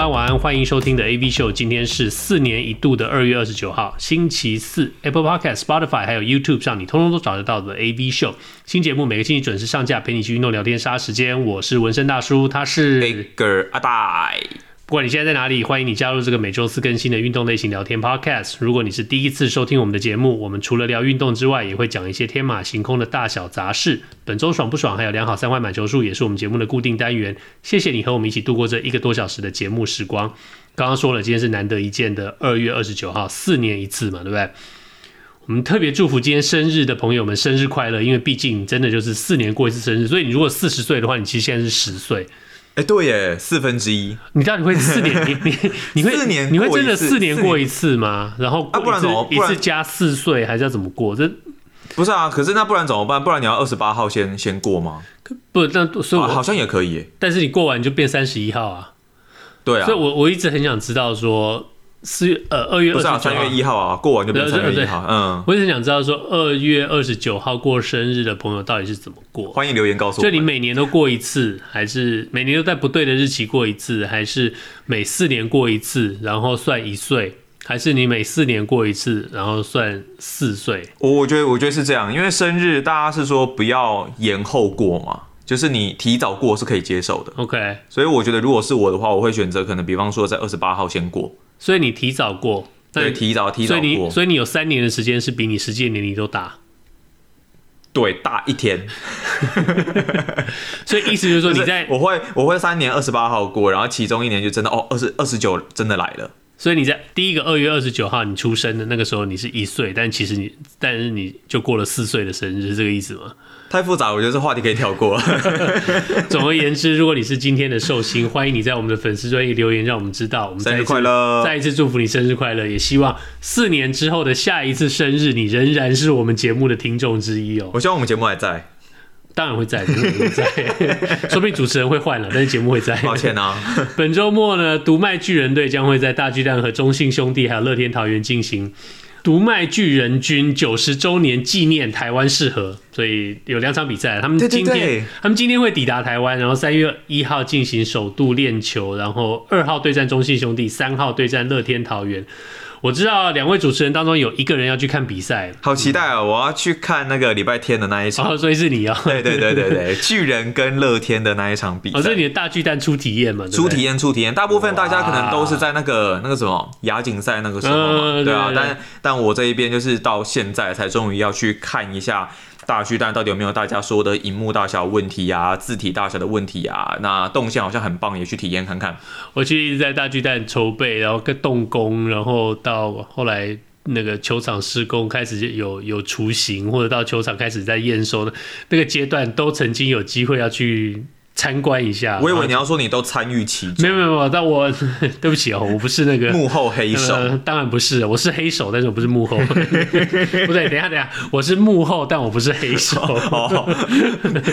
安，午安，晚安，欢迎收听的 AV 秀。今天是四年一度的二月二十九号，星期四。Apple Podcast、Spotify 还有 YouTube 上，你通通都找得到的 AV 秀新节目，每个星期准时上架，陪你去运动、聊天、杀时间。我是纹身大叔，他是 Ager 阿呆。不管你现在在哪里，欢迎你加入这个每周四更新的运动类型聊天 Podcast。如果你是第一次收听我们的节目，我们除了聊运动之外，也会讲一些天马行空的大小杂事。本周爽不爽？还有良好三坏满球数，也是我们节目的固定单元。谢谢你和我们一起度过这一个多小时的节目时光。刚刚说了，今天是难得一见的二月二十九号，四年一次嘛，对不对？我们特别祝福今天生日的朋友们生日快乐，因为毕竟真的就是四年过一次生日，所以你如果四十岁的话，你其实现在是十岁。哎，对耶，四分之一。你到底会四年？你你你会四年？你会真的四年过一次吗？然后啊，不然怎么？一次加四岁，还是要怎么过？这不是啊？可是那不然怎么办？不然你要二十八号先先过吗？不，那所以我、啊、好像也可以。但是你过完就变三十一号啊？对啊。所以我我一直很想知道说。四月呃二月二十三月一号啊，过完就变三月一号。嗯，我一直想知道说二月二十九号过生日的朋友到底是怎么过？欢迎留言告诉我。就你每年都过一次，还是每年都在不对的日期过一次，还是每四年过一次，然后算一岁，还是你每四年过一次，然后算四岁？我我觉得我觉得是这样，因为生日大家是说不要延后过嘛，就是你提早过是可以接受的。OK，所以我觉得如果是我的话，我会选择可能比方说在二十八号先过。所以你提早过，对，提早提早过，所以你所以你有三年的时间是比你实际年龄都大，对，大一天。所以意思就是说你在，我会我会三年二十八号过，然后其中一年就真的哦二十二十九真的来了。所以你在第一个二月二十九号你出生的那个时候你是一岁，但其实你但是你就过了四岁的生日，是这个意思吗？太复杂，我觉得这话题可以跳过。总而言之，如果你是今天的寿星，欢迎你在我们的粉丝专页留言，让我们知道。我们生日快乐，再一次祝福你生日快乐，也希望四年之后的下一次生日，你仍然是我们节目的听众之一哦。我希望我们节目还在，当然会在，节目会在，说不定主持人会换了，但是节目会在。抱歉啊，本周末呢，独卖巨人队将会在大巨蛋和中信兄弟还有乐天桃园进行。独卖巨人军九十周年纪念台湾适合，所以有两场比赛。他们今天对对对，他们今天会抵达台湾，然后三月一号进行首度练球，然后二号对战中信兄弟，三号对战乐天桃园。我知道两位主持人当中有一个人要去看比赛，好期待哦！我要去看那个礼拜天的那一场，哦，所以是你哦。对对对对对，巨人跟乐天的那一场比赛，哦，这是你的大巨蛋初体验嘛？初体验，初体验。大部分大家可能都是在那个那个什么亚锦赛那个时候嘛，嗯，对啊。但但我这一边就是到现在才终于要去看一下。大巨蛋到底有没有大家说的荧幕大小问题呀，字体大小的问题呀？那动线好像很棒，也去体验看看。我其实一直在大巨蛋筹备，然后跟动工，然后到后来那个球场施工开始有有雏形，或者到球场开始在验收的那个阶段，都曾经有机会要去。参观一下，我以为你要说你都参与其中。没有没有没有，但我 对不起哦，我不是那个幕后黑手。呃，当然不是，我是黑手，但是我不是幕后。不对，等一下等一下，我是幕后，但我不是黑手。哦，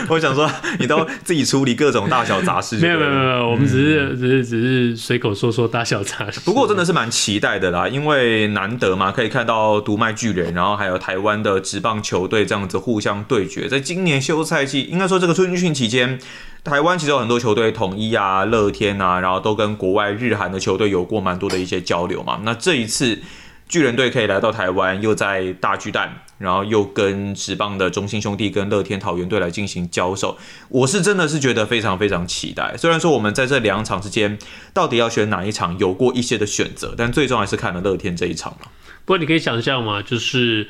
我想说，你都自己处理各种大小杂事。没有没有没有，我们只是、嗯、只是只是随口说说大小杂事。不过我真的是蛮期待的啦，因为难得嘛，可以看到读卖巨人，然后还有台湾的职棒球队这样子互相对决，在今年休赛季，应该说这个春训期间。台湾其实有很多球队，统一啊、乐天啊，然后都跟国外日韩的球队有过蛮多的一些交流嘛。那这一次巨人队可以来到台湾，又在大巨蛋，然后又跟职棒的中信兄弟跟乐天桃园队来进行交手，我是真的是觉得非常非常期待。虽然说我们在这两场之间到底要选哪一场，有过一些的选择，但最终还是看了乐天这一场嘛。不过你可以想象嘛，就是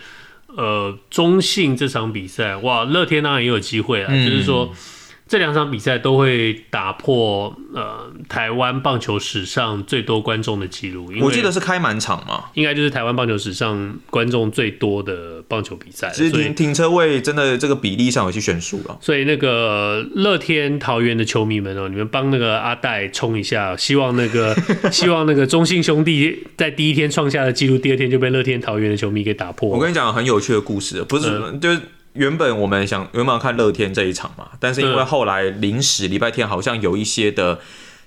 呃中信这场比赛，哇，乐天当然也有机会啊，嗯、就是说。这两场比赛都会打破呃台湾棒球史上最多观众的记录。我记得是开满场嘛，应该就是台湾棒球史上观众最多的棒球比赛。其实停停车位真的这个比例上有些悬殊了。所以那个乐天桃园的球迷们哦，你们帮那个阿戴冲一下，希望那个 希望那个中信兄弟在第一天创下的记录，第二天就被乐天桃园的球迷给打破。我跟你讲很有趣的故事，不是、嗯、就是。原本我们想原本要看乐天这一场嘛，但是因为后来临时礼拜天好像有一些的。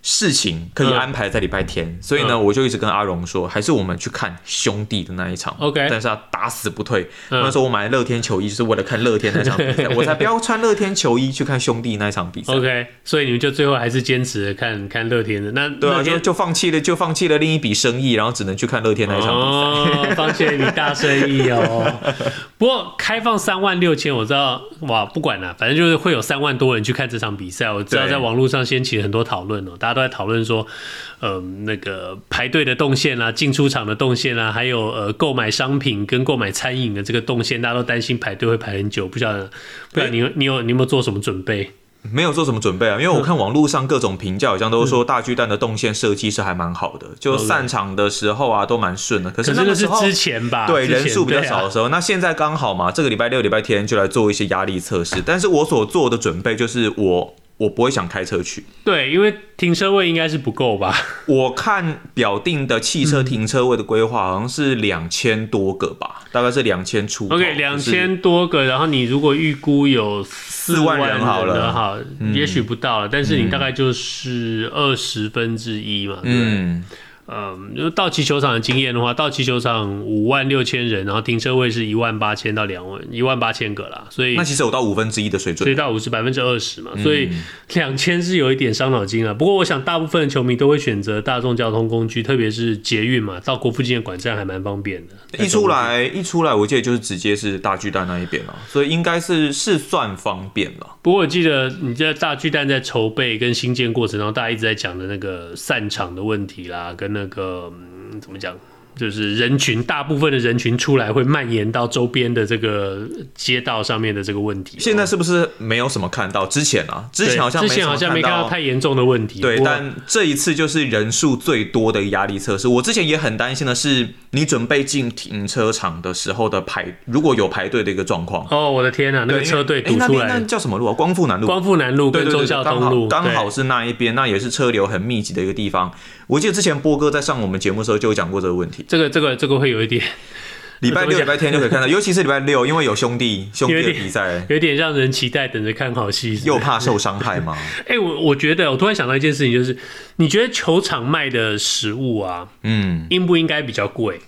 事情可以安排在礼拜天，嗯、所以呢，我就一直跟阿荣说，还是我们去看兄弟的那一场。OK，但是他打死不退。那、嗯、时候我买乐天球衣，就是为了看乐天那场比赛，我才不要穿乐天球衣去看兄弟那一场比赛。OK，所以你们就最后还是坚持看看乐天的。那对啊，就就放弃了，就放弃了另一笔生意，然后只能去看乐天那一场比赛。哦，放弃了一笔大生意哦。不过开放三万六千，我知道哇，不管了，反正就是会有三万多人去看这场比赛。我知道在网络上掀起了很多讨论哦，大家都在讨论说，呃，那个排队的动线啊，进出场的动线啊，还有呃购买商品跟购买餐饮的这个动线，大家都担心排队会排很久。不晓得，不晓得你你有你有没有做什么准备？没有做什么准备啊，因为我看网络上各种评价，好像都说大巨蛋的动线设计是还蛮好的，嗯、就散场的时候啊都蛮顺的。可是那个时候是之前吧，对人数比较少的时候，啊、那现在刚好嘛，这个礼拜六、礼拜天就来做一些压力测试。但是我所做的准备就是我。我不会想开车去，对，因为停车位应该是不够吧？我看表定的汽车停车位的规划好像是两千多个吧，大概是两千出。OK，两千多个，然后你如果预估有四万人好了，好，也许不到了，但是你大概就是二十分之一嘛，对。嗯嗯，就道奇球场的经验的话，道奇球场五万六千人，然后停车位是一万八千到两万一万八千个啦，所以那其实有到五分之一的水准，所以到五十百分之二十嘛，所以两千是有一点伤脑筋啊。不过我想大部分的球迷都会选择大众交通工具，特别是捷运嘛，到国父纪念馆站还蛮方便的。一出来一出来，我记得就是直接是大巨蛋那一边了，所以应该是是算方便了。不过我记得你在大巨蛋在筹备跟新建过程中，大家一直在讲的那个散场的问题啦，跟那个怎么讲？就是人群，大部分的人群出来会蔓延到周边的这个街道上面的这个问题。现在是不是没有什么看到？之前啊，之前好像之前好像没看到太严重的问题。对，但这一次就是人数最多的压力测试。我之前也很担心的是，你准备进停车场的时候的排，如果有排队的一个状况。哦，我的天啊，那个车队堵出来。那叫什么路啊？光复南路。光复南路跟忠孝东路，刚好是那一边，那也是车流很密集的一个地方。我记得之前波哥在上我们节目的时候就有讲过这个问题。这个、这个、这个会有一点，礼拜六、礼拜天就可以看到，尤其是礼拜六，因为有兄弟 兄弟的比赛，有点让人期待，等着看好戏。又怕受伤害吗？哎、欸，我我觉得，我突然想到一件事情，就是你觉得球场卖的食物啊，嗯，应不应该比较贵？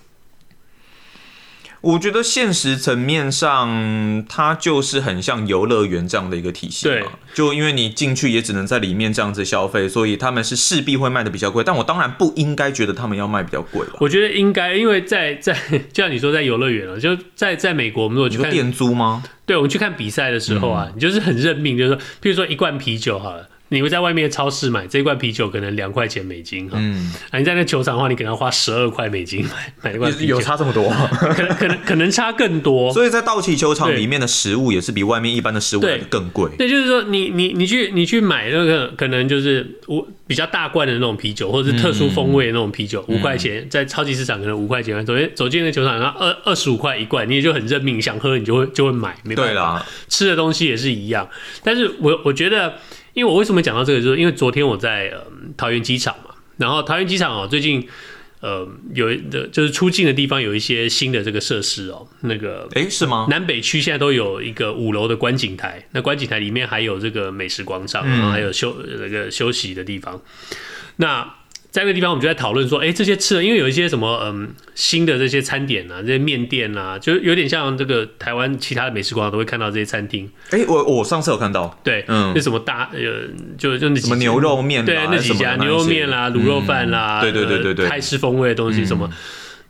我觉得现实层面上，它就是很像游乐园这样的一个体系嘛。就因为你进去也只能在里面这样子消费，所以他们是势必会卖的比较贵。但我当然不应该觉得他们要卖比较贵吧。我觉得应该，因为在在 就像你说在游乐园了，就在在美国，我们如果去看店租吗？对，我们去看比赛的时候啊，嗯、你就是很认命，就是说，譬如说一罐啤酒好了。你会在外面的超市买这一罐啤酒，可能两块钱美金哈。嗯，啊，你在那球场的话，你可能要花十二块美金买买一罐啤酒，有差这么多？可能可能可能差更多。所以在道奇球场里面的食物也是比外面一般的食物更贵。对，就是说你你你去你去买那个可能就是我比较大罐的那种啤酒，或者是特殊风味的那种啤酒，五块钱在超级市场可能五块钱，走进走进那球场，然后二二十五块一罐，你也就很认命，想喝你就会就会买，没办法。对啦，吃的东西也是一样，但是我我觉得。因为我为什么讲到这个，就是因为昨天我在呃桃园机场嘛，然后桃园机场哦，最近呃有的就是出境的地方有一些新的这个设施哦，那个诶是吗？南北区现在都有一个五楼的观景台，那观景台里面还有这个美食广场，然后还有休那个休息的地方，那。在那个地方，我们就在讨论说，哎、欸，这些吃的，因为有一些什么，嗯，新的这些餐点啊，这些面店啊，就有点像这个台湾其他的美食广场都会看到这些餐厅。哎、欸，我我上次有看到，对，嗯，那什么大，呃，就就那什么牛肉面，对，那几家牛肉面啦、卤肉饭啦，对对对对对，泰式风味的东西什么，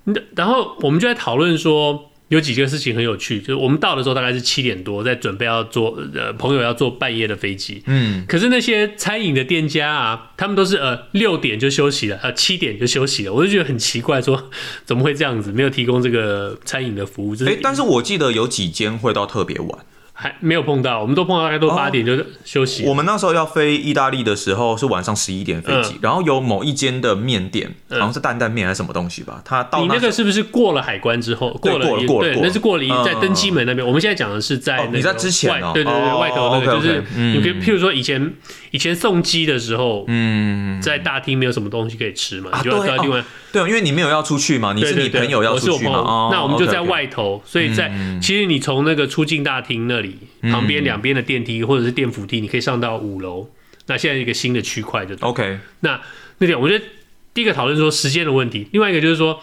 嗯、然后我们就在讨论说。有几件事情很有趣，就是我们到的时候大概是七点多，在准备要坐呃朋友要坐半夜的飞机，嗯，可是那些餐饮的店家啊，他们都是呃六点就休息了，呃七点就休息了，我就觉得很奇怪，说 怎么会这样子，没有提供这个餐饮的服务？哎、欸，但是我记得有几间会到特别晚。还没有碰到，我们都碰到大概都八点就休息。我们那时候要飞意大利的时候是晚上十一点飞机，然后有某一间的面店，好像是担担面还是什么东西吧，他到你那个是不是过了海关之后过了过了，那是过了在登机门那边。我们现在讲的是在你在之前对对对，外头那个就是你可以譬如说以前以前送机的时候，嗯，在大厅没有什么东西可以吃嘛，你就要另外对，因为你没有要出去嘛，你是你朋友要出去嘛，那我们就在外头，所以在其实你从那个出境大厅那里。旁边两边的电梯或者是电扶梯，你可以上到五楼。那现在一个新的区块就 OK。那那点，我觉得第一个讨论说时间的问题，另外一个就是说，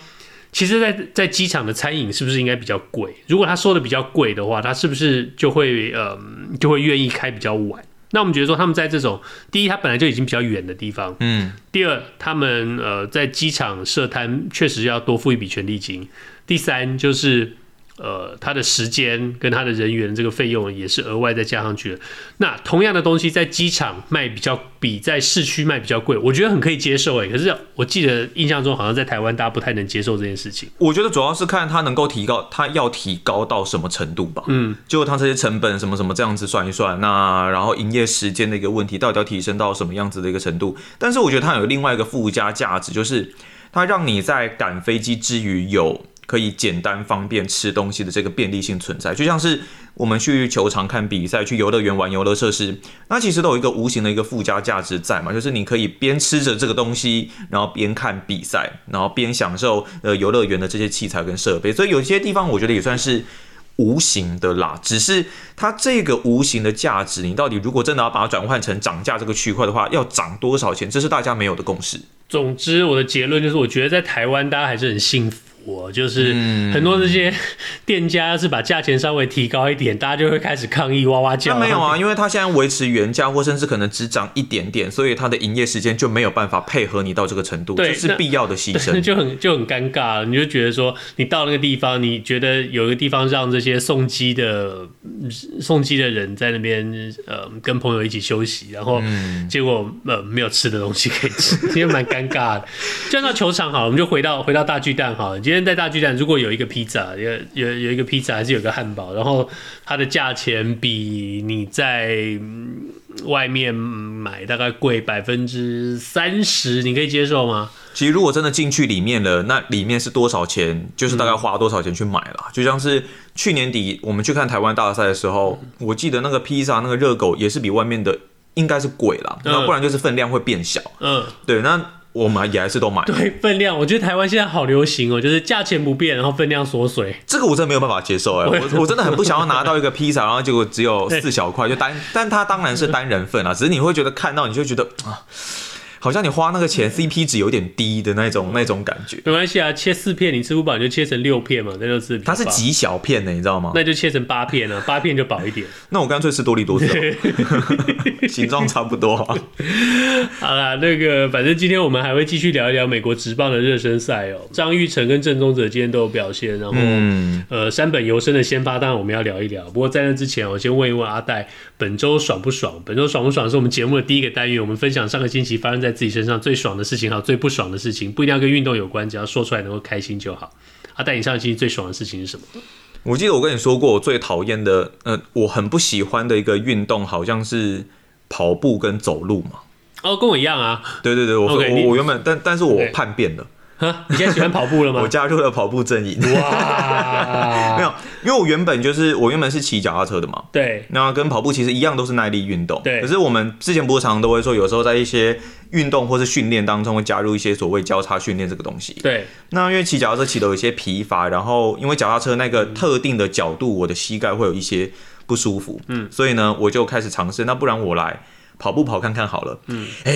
其实在，在在机场的餐饮是不是应该比较贵？如果他收的比较贵的话，他是不是就会呃就会愿意开比较晚？那我们觉得说，他们在这种第一，他本来就已经比较远的地方，嗯。第二，他们呃在机场设摊确实要多付一笔权利金。第三就是。呃，他的时间跟他的人员这个费用也是额外再加上去的。那同样的东西在机场卖比较比在市区卖比较贵，我觉得很可以接受哎。可是我记得印象中好像在台湾大家不太能接受这件事情。我觉得主要是看他能够提高，他要提高到什么程度吧。嗯，就他这些成本什么什么这样子算一算，那然后营业时间的一个问题到底要提升到什么样子的一个程度？但是我觉得它有另外一个附加价值，就是它让你在赶飞机之余有。可以简单方便吃东西的这个便利性存在，就像是我们去球场看比赛，去游乐园玩游乐设施，那其实都有一个无形的一个附加价值在嘛，就是你可以边吃着这个东西，然后边看比赛，然后边享受呃游乐园的这些器材跟设备，所以有些地方我觉得也算是无形的啦。只是它这个无形的价值，你到底如果真的要把它转换成涨价这个区块的话，要涨多少钱？这是大家没有的共识。总之，我的结论就是，我觉得在台湾大家还是很幸福。我就是很多这些 店家，要是把价钱稍微提高一点，大家就会开始抗议，哇哇叫。那没有啊，因为他现在维持原价，或甚至可能只涨一点点，所以他的营业时间就没有办法配合你到这个程度，这是必要的牺牲，就很就很尴尬。你就觉得说，你到那个地方，你觉得有一个地方让这些送机的送机的人在那边呃跟朋友一起休息，然后结果呃没有吃的东西可以吃，其实蛮尴尬的。就到球场好了，我们就回到回到大巨蛋好了。今天在大巨蛋，如果有一个披萨，有有有一个披萨，还是有个汉堡，然后它的价钱比你在外面买大概贵百分之三十，你可以接受吗？其实如果真的进去里面了，那里面是多少钱，就是大概花多少钱去买了。嗯、就像是去年底我们去看台湾大赛的时候，嗯、我记得那个披萨那个热狗也是比外面的应该是贵了，那、嗯、不然就是分量会变小。嗯，对，那。我们也还是都买。对，分量，我觉得台湾现在好流行哦，就是价钱不变，然后分量缩水。这个我真的没有办法接受哎，我我真的很不想要拿到一个披萨，然后结果只有四小块，就单，但它当然是单人份啊，只是你会觉得看到你就觉得啊。好像你花那个钱，CP 值有点低的那种那种感觉。没关系啊，切四片，你吃不饱你就切成六片嘛，那就是。它是极小片的，你知道吗？那就切成八片啊，八片就饱一点。那我干脆吃多利多滋，形状差不多。好啦，那个反正今天我们还会继续聊一聊美国职棒的热身赛哦。张玉成跟郑宗哲今天都有表现，然后、嗯、呃山本由伸的先发，当然我们要聊一聊。不过在那之前，我先问一问阿戴，本周爽不爽？本周爽不爽是我们节目的第一个单元，我们分享上个星期发生在。在自己身上最爽的事情，还有最不爽的事情，不一定要跟运动有关，只要说出来能够开心就好。阿戴，你上期最爽的事情是什么？我记得我跟你说过，我最讨厌的，呃，我很不喜欢的一个运动，好像是跑步跟走路嘛。哦，跟我一样啊。对对对，我 Okay, 我我原本，但但是我叛变了。你现在喜欢跑步了吗？我加入了跑步阵营。哇，没有，因为我原本就是我原本是骑脚踏车的嘛。对。那跟跑步其实一样，都是耐力运动。对。可是我们之前不是常常都会说，有时候在一些运动或是训练当中会加入一些所谓交叉训练这个东西。对。那因为骑脚踏车骑的有一些疲乏，然后因为脚踏车那个特定的角度，我的膝盖会有一些不舒服。嗯。所以呢，我就开始尝试，那不然我来跑步跑看看好了。嗯。哎，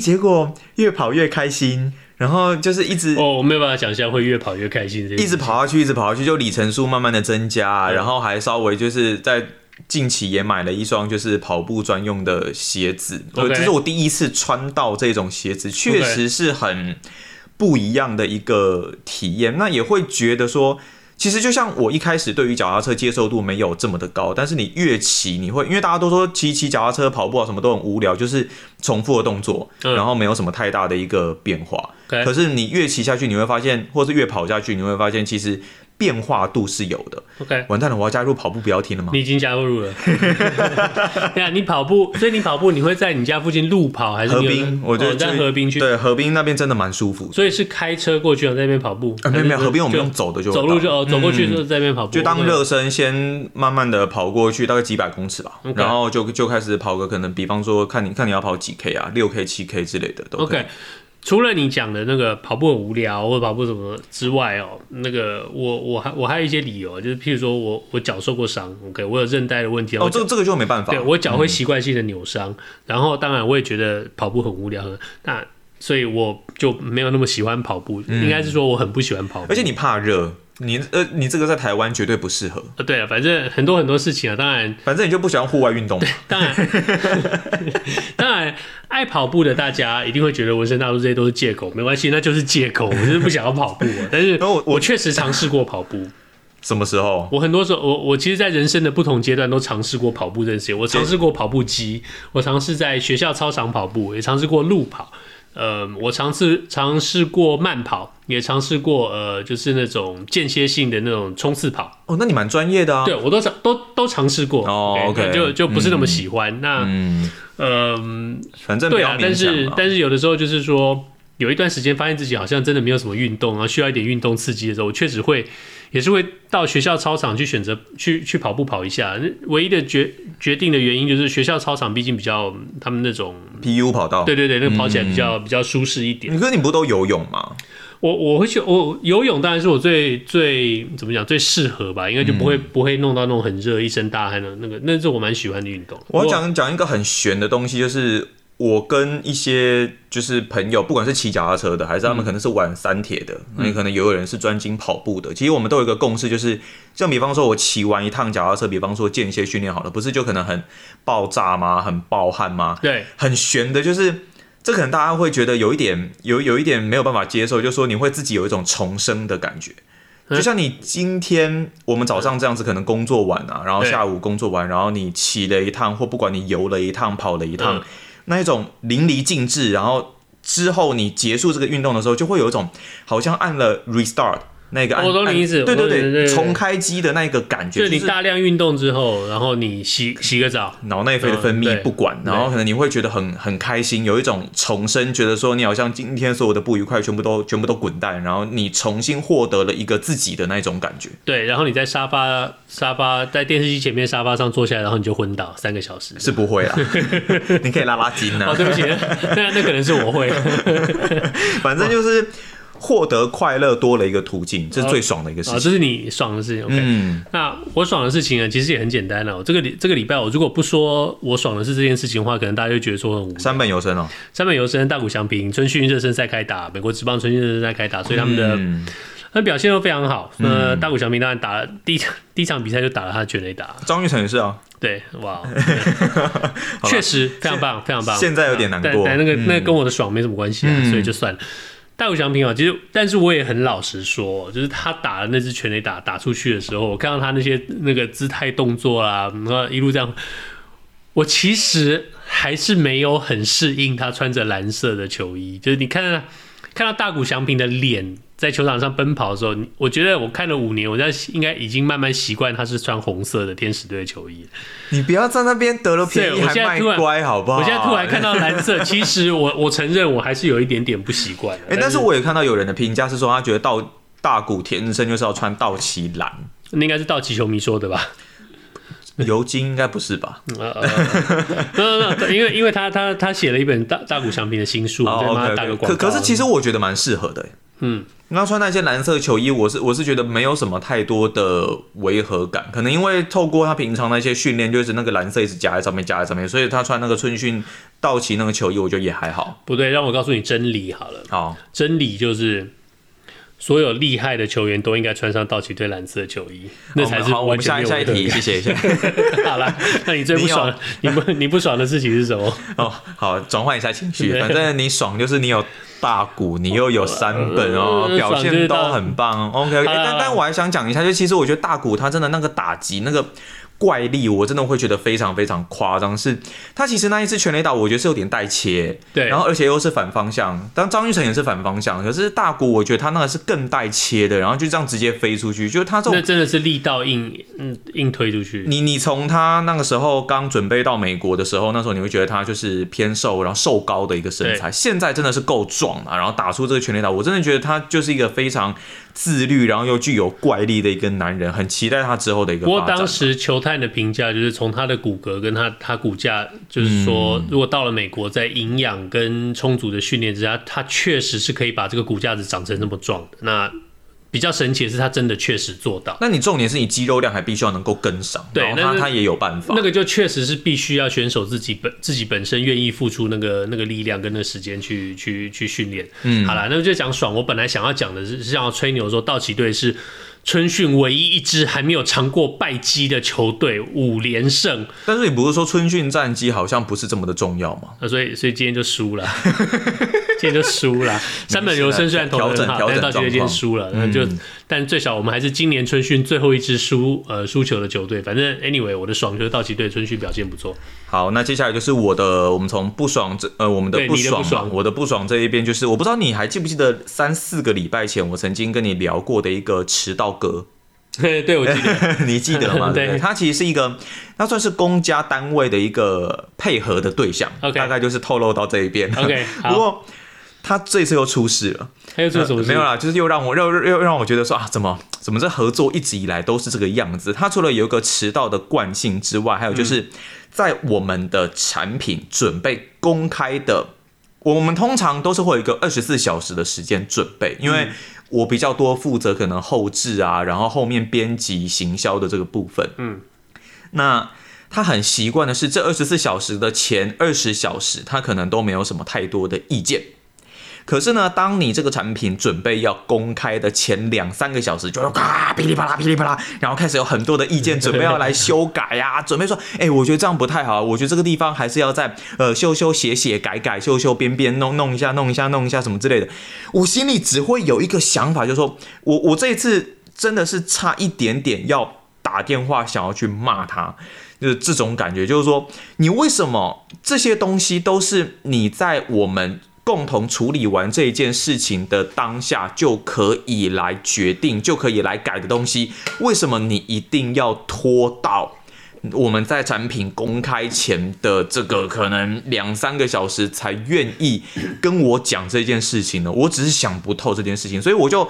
结果越跑越开心。然后就是一直哦，我没有办法想象会越跑越开心，一直跑下去，一直跑下去，就里程数慢慢的增加，嗯、然后还稍微就是在近期也买了一双就是跑步专用的鞋子，这.是我第一次穿到这种鞋子，确实是很不一样的一个体验，那也会觉得说。其实就像我一开始对于脚踏车接受度没有这么的高，但是你越骑，你会因为大家都说骑骑脚踏车、跑步啊什么都很无聊，就是重复的动作，嗯、然后没有什么太大的一个变化。可是你越骑下去，你会发现，或是越跑下去，你会发现，其实变化度是有的。OK，完蛋了，我要加入跑步不要听了吗？你已经加入了。对啊，你跑步，所以你跑步你会在你家附近路跑还是河滨？我觉得在河滨去。对，河滨那边真的蛮舒服。所以是开车过去，在那边跑步。没有没有，河边我们用走的就走路就哦，走过去就在那边跑步。就当热身，先慢慢的跑过去，大概几百公尺吧，然后就就开始跑个可能，比方说看你看你要跑几 K 啊，六 K、七 K 之类的都 OK。除了你讲的那个跑步很无聊或者跑步什么之外哦，那个我我还我还有一些理由，就是譬如说我我脚受过伤，OK，我有韧带的问题哦，这个这个就没办法，对我脚会习惯性的扭伤，嗯、然后当然我也觉得跑步很无聊，那所以我就没有那么喜欢跑步，嗯、应该是说我很不喜欢跑步，而且你怕热。你呃，你这个在台湾绝对不适合。呃，对啊，反正很多很多事情啊，当然，反正你就不喜欢户外运动。对，当然，当然，爱跑步的大家一定会觉得纹身大叔这些都是借口，没关系，那就是借口，我就是不想要跑步。但是我我确实尝试过跑步。什么时候？我很多时候，我我其实，在人生的不同阶段都尝试过跑步这件事情。我尝试过跑步机，我尝试在学校操场跑步，也尝试过路跑。呃，我尝试尝试过慢跑，也尝试过呃，就是那种间歇性的那种冲刺跑。哦，那你蛮专业的啊。对，我都尝都都尝试过。哦，OK，就就不是那么喜欢。嗯、那嗯，呃、反正对啊，但是但是有的时候就是说，有一段时间发现自己好像真的没有什么运动，然后需要一点运动刺激的时候，我确实会。也是会到学校操场去选择去去跑步跑一下，唯一的决决定的原因就是学校操场毕竟比较他们那种 PU 跑道，对对对，那个跑起来比较、嗯、比较舒适一点。你说你不都游泳吗？我我会去我游泳当然是我最最怎么讲最适合吧，应该就不会、嗯、不会弄到那种很热一身大汗的那个，那是我蛮喜欢的运动。我要讲讲一个很玄的东西，就是。我跟一些就是朋友，不管是骑脚踏车的，还是他们可能是玩三铁的，那、嗯、可能有有人是专精跑步的。其实我们都有一个共识，就是像比方说，我骑完一趟脚踏车，比方说间歇训练好了，不是就可能很爆炸吗？很爆汗吗？对，很悬的，就是这可能大家会觉得有一点有有一点没有办法接受，就是说你会自己有一种重生的感觉，就像你今天我们早上这样子，可能工作完啊，然后下午工作完，然后你骑了一趟，或不管你游了一趟、跑了一趟。嗯那一种淋漓尽致，然后之后你结束这个运动的时候，就会有一种好像按了 restart。那个，我懂你意思，对对对，重开机的那个感觉，就是你大量运动之后，然后你洗洗个澡，脑内啡的分泌不管，然后可能你会觉得很很开心，有一种重生，觉得说你好像今天所有的不愉快全部都全部都滚蛋，然后你重新获得了一个自己的那种感觉。对，然后你在沙发沙发在电视机前面沙发上坐下来，然后你就昏倒三个小时，是不会啊，你可以拉拉筋啊。哦，对不起，那那可能是我会，反正就是。获得快乐多了一个途径，这是最爽的一个事情。哦，这是你爽的事情。OK，嗯，那我爽的事情呢，其实也很简单了。这个礼这个礼拜，我如果不说我爽的是这件事情的话，可能大家就觉得说很无聊。山本由伸哦，山本由伸、大谷翔平春训热身赛开打，美国职棒春训热身赛开打，所以他们的那、嗯、表现都非常好。那、嗯、大谷翔平当然打了第一场第一场比赛就打了他的全垒打。张玉成也是啊，对，哇，确实非常棒，非常棒。现在有点难过，但，但那个那个跟我的爽没什么关系啊，嗯、所以就算了。大谷翔平啊，其实，但是我也很老实说，就是他打的那支全垒打打出去的时候，我看到他那些那个姿态动作啊，然后一路这样，我其实还是没有很适应他穿着蓝色的球衣。就是你看看到大谷翔平的脸。在球场上奔跑的时候，我觉得我看了五年，我在应该已经慢慢习惯他是穿红色的天使队的球衣。你不要在那边得了便宜还卖乖好不好？我现在突然看到蓝色，其实我我承认我还是有一点点不习惯。哎，但是我也看到有人的评价是说，他觉得到大谷天生就是要穿道奇蓝，那应该是道奇球迷说的吧？尤金应该不是吧？呃，因为因为他他他写了一本大大谷翔平的新书，对吗？打个广告。可可是其实我觉得蛮适合的。嗯，那穿那些蓝色球衣，我是我是觉得没有什么太多的违和感，可能因为透过他平常那些训练，就是那个蓝色一直夹在上面，夹在上面，所以他穿那个春训道奇那个球衣，我觉得也还好。不对，让我告诉你真理好了。好，真理就是所有厉害的球员都应该穿上道奇队蓝色的球衣，那才是完全我们下一下一题，谢谢，谢谢。好了，那你最不爽，你，你不你不爽的事情是什么？哦，好，转换一下情绪，反正你爽就是你有。大谷，你又有三本哦，表现都很棒。OK，但但我还想讲一下，就其实我觉得大谷他真的那个打击，那个怪力，我真的会觉得非常非常夸张。是他其实那一次全垒打，我觉得是有点带切，对，然后而且又是反方向。当张玉成也是反方向，可是大谷我觉得他那个是更带切的，然后就这样直接飞出去，就是他这种那真的是力道硬，嗯，硬推出去。你你从他那个时候刚准备到美国的时候，那时候你会觉得他就是偏瘦，然后瘦高的一个身材，现在真的是够壮了，然后打出这个全垒打，我真的觉得他就是一个非常自律，然后又具有怪力的一个男人，很期待他之后的一个。不过当时球探的评价就是从他的骨骼跟他他骨架，就是说，如果到了美国，在营养跟充足的训练之下，他确实是可以把这个骨架子长成那么壮的。那比较神奇的是，他真的确实做到。那你重点是你肌肉量还必须要能够跟上，对，那他他也有办法。那个就确实是必须要选手自己本自己本身愿意付出那个那个力量跟那个时间去去去训练。嗯，好了，那就讲爽。我本来想要讲的是是想要吹牛说道奇队是春训唯一一支还没有尝过败绩的球队，五连胜。但是你不是说春训战绩好像不是这么的重要吗？那所以所以今天就输了。今天就输了，三本柔生虽然投得很好，但是道奇队今天输了，那就，但最少我们还是今年春训最后一支输呃输球的球队。反正 anyway，我的爽就是道奇队春训表现不错。好，那接下来就是我的，我们从不爽这呃我们的不爽，不爽我的不爽这一边就是，我不知道你还记不记得三四个礼拜前我曾经跟你聊过的一个迟到哥。对，我记得，你记得吗？对，对，他其实是一个，他算是公家单位的一个配合的对象。Okay. 大概就是透露到这一边。OK，不过。他这次又出事了，他又出什么事？没有啦，就是又让我又又让我觉得说啊，怎么怎么这合作一直以来都是这个样子？他除了有一个迟到的惯性之外，还有就是在我们的产品准备公开的，我们通常都是会有一个二十四小时的时间准备，因为我比较多负责可能后置啊，然后后面编辑行销的这个部分。嗯，那他很习惯的是这二十四小时的前二十小时，他可能都没有什么太多的意见。可是呢，当你这个产品准备要公开的前两三个小时，就咔噼里啪啦噼里啪啦，然后开始有很多的意见，准备要来修改呀、啊，准备说，哎、我觉得这样不太好，我觉得这个地方还是要在呃修修写写改改修修边边弄弄一下弄一下弄一下什么之类的。我心里只会有一个想法，就是说我我这一次真的是差一点点要打电话想要去骂他，就是这种感觉，就是说你为什么这些东西都是你在我们。共同处理完这一件事情的当下就可以来决定，就可以来改的东西，为什么你一定要拖到我们在产品公开前的这个可能两三个小时才愿意跟我讲这件事情呢？我只是想不透这件事情，所以我就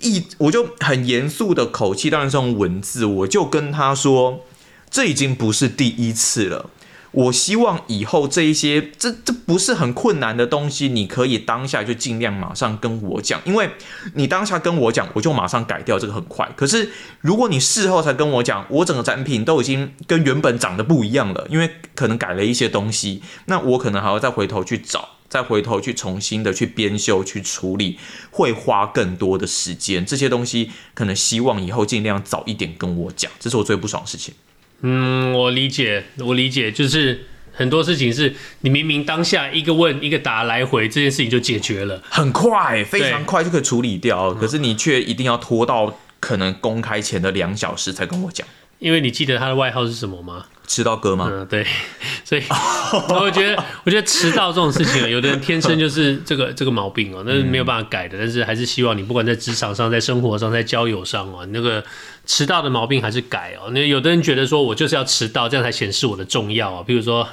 一我就很严肃的口气，当然是用文字，我就跟他说，这已经不是第一次了。我希望以后这一些，这这不是很困难的东西，你可以当下就尽量马上跟我讲，因为你当下跟我讲，我就马上改掉，这个很快。可是如果你事后才跟我讲，我整个产品都已经跟原本长得不一样了，因为可能改了一些东西，那我可能还要再回头去找，再回头去重新的去编修、去处理，会花更多的时间。这些东西可能希望以后尽量早一点跟我讲，这是我最不爽的事情。嗯，我理解，我理解，就是很多事情是你明明当下一个问一个答来回，这件事情就解决了，很快，非常快就可以处理掉。可是你却一定要拖到可能公开前的两小时才跟我讲，因为你记得他的外号是什么吗？迟到哥吗？嗯，对，所以我觉得，我觉得迟到这种事情，有的人天生就是这个这个毛病哦，那是没有办法改的。但是还是希望你不管在职场上、在生活上、在交友上哦，那个。迟到的毛病还是改哦。那有的人觉得说，我就是要迟到，这样才显示我的重要啊。比如说，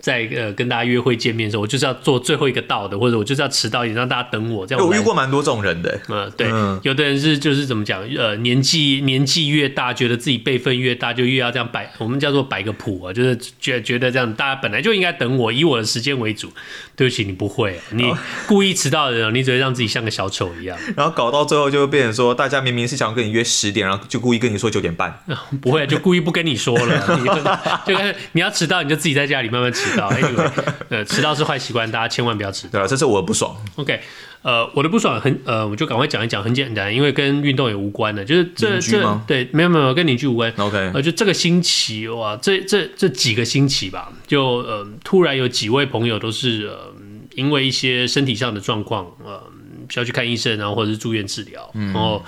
在呃跟大家约会见面的时候，我就是要做最后一个到的，或者我就是要迟到一点，让大家等我。这样我，我遇过蛮多这种人的。嗯，对，有的人是就是怎么讲，呃，年纪年纪越大，觉得自己辈分越大，就越要这样摆，我们叫做摆个谱啊，就是觉觉得这样大家本来就应该等我，以我的时间为主。对不起，你不会，你故意迟到的人，你只会让自己像个小丑一样。然后搞到最后就会变成说，大家明明是想跟你约十点，然后。就故意跟你说九点半，不会，就故意不跟你说了。就跟你要迟到，你就自己在家里慢慢迟到。Anyway，呃，迟到是坏习惯，大家千万不要迟到。对啊，这是我的不爽。OK，呃，我的不爽很呃，我就赶快讲一讲，很简单，因为跟运动也无关的，就是这这对，没有没有跟邻居无关。OK，呃，就这个星期哇，这这这几个星期吧，就呃，突然有几位朋友都是呃，因为一些身体上的状况，呃，需要去看医生，然后或者是住院治疗，然后。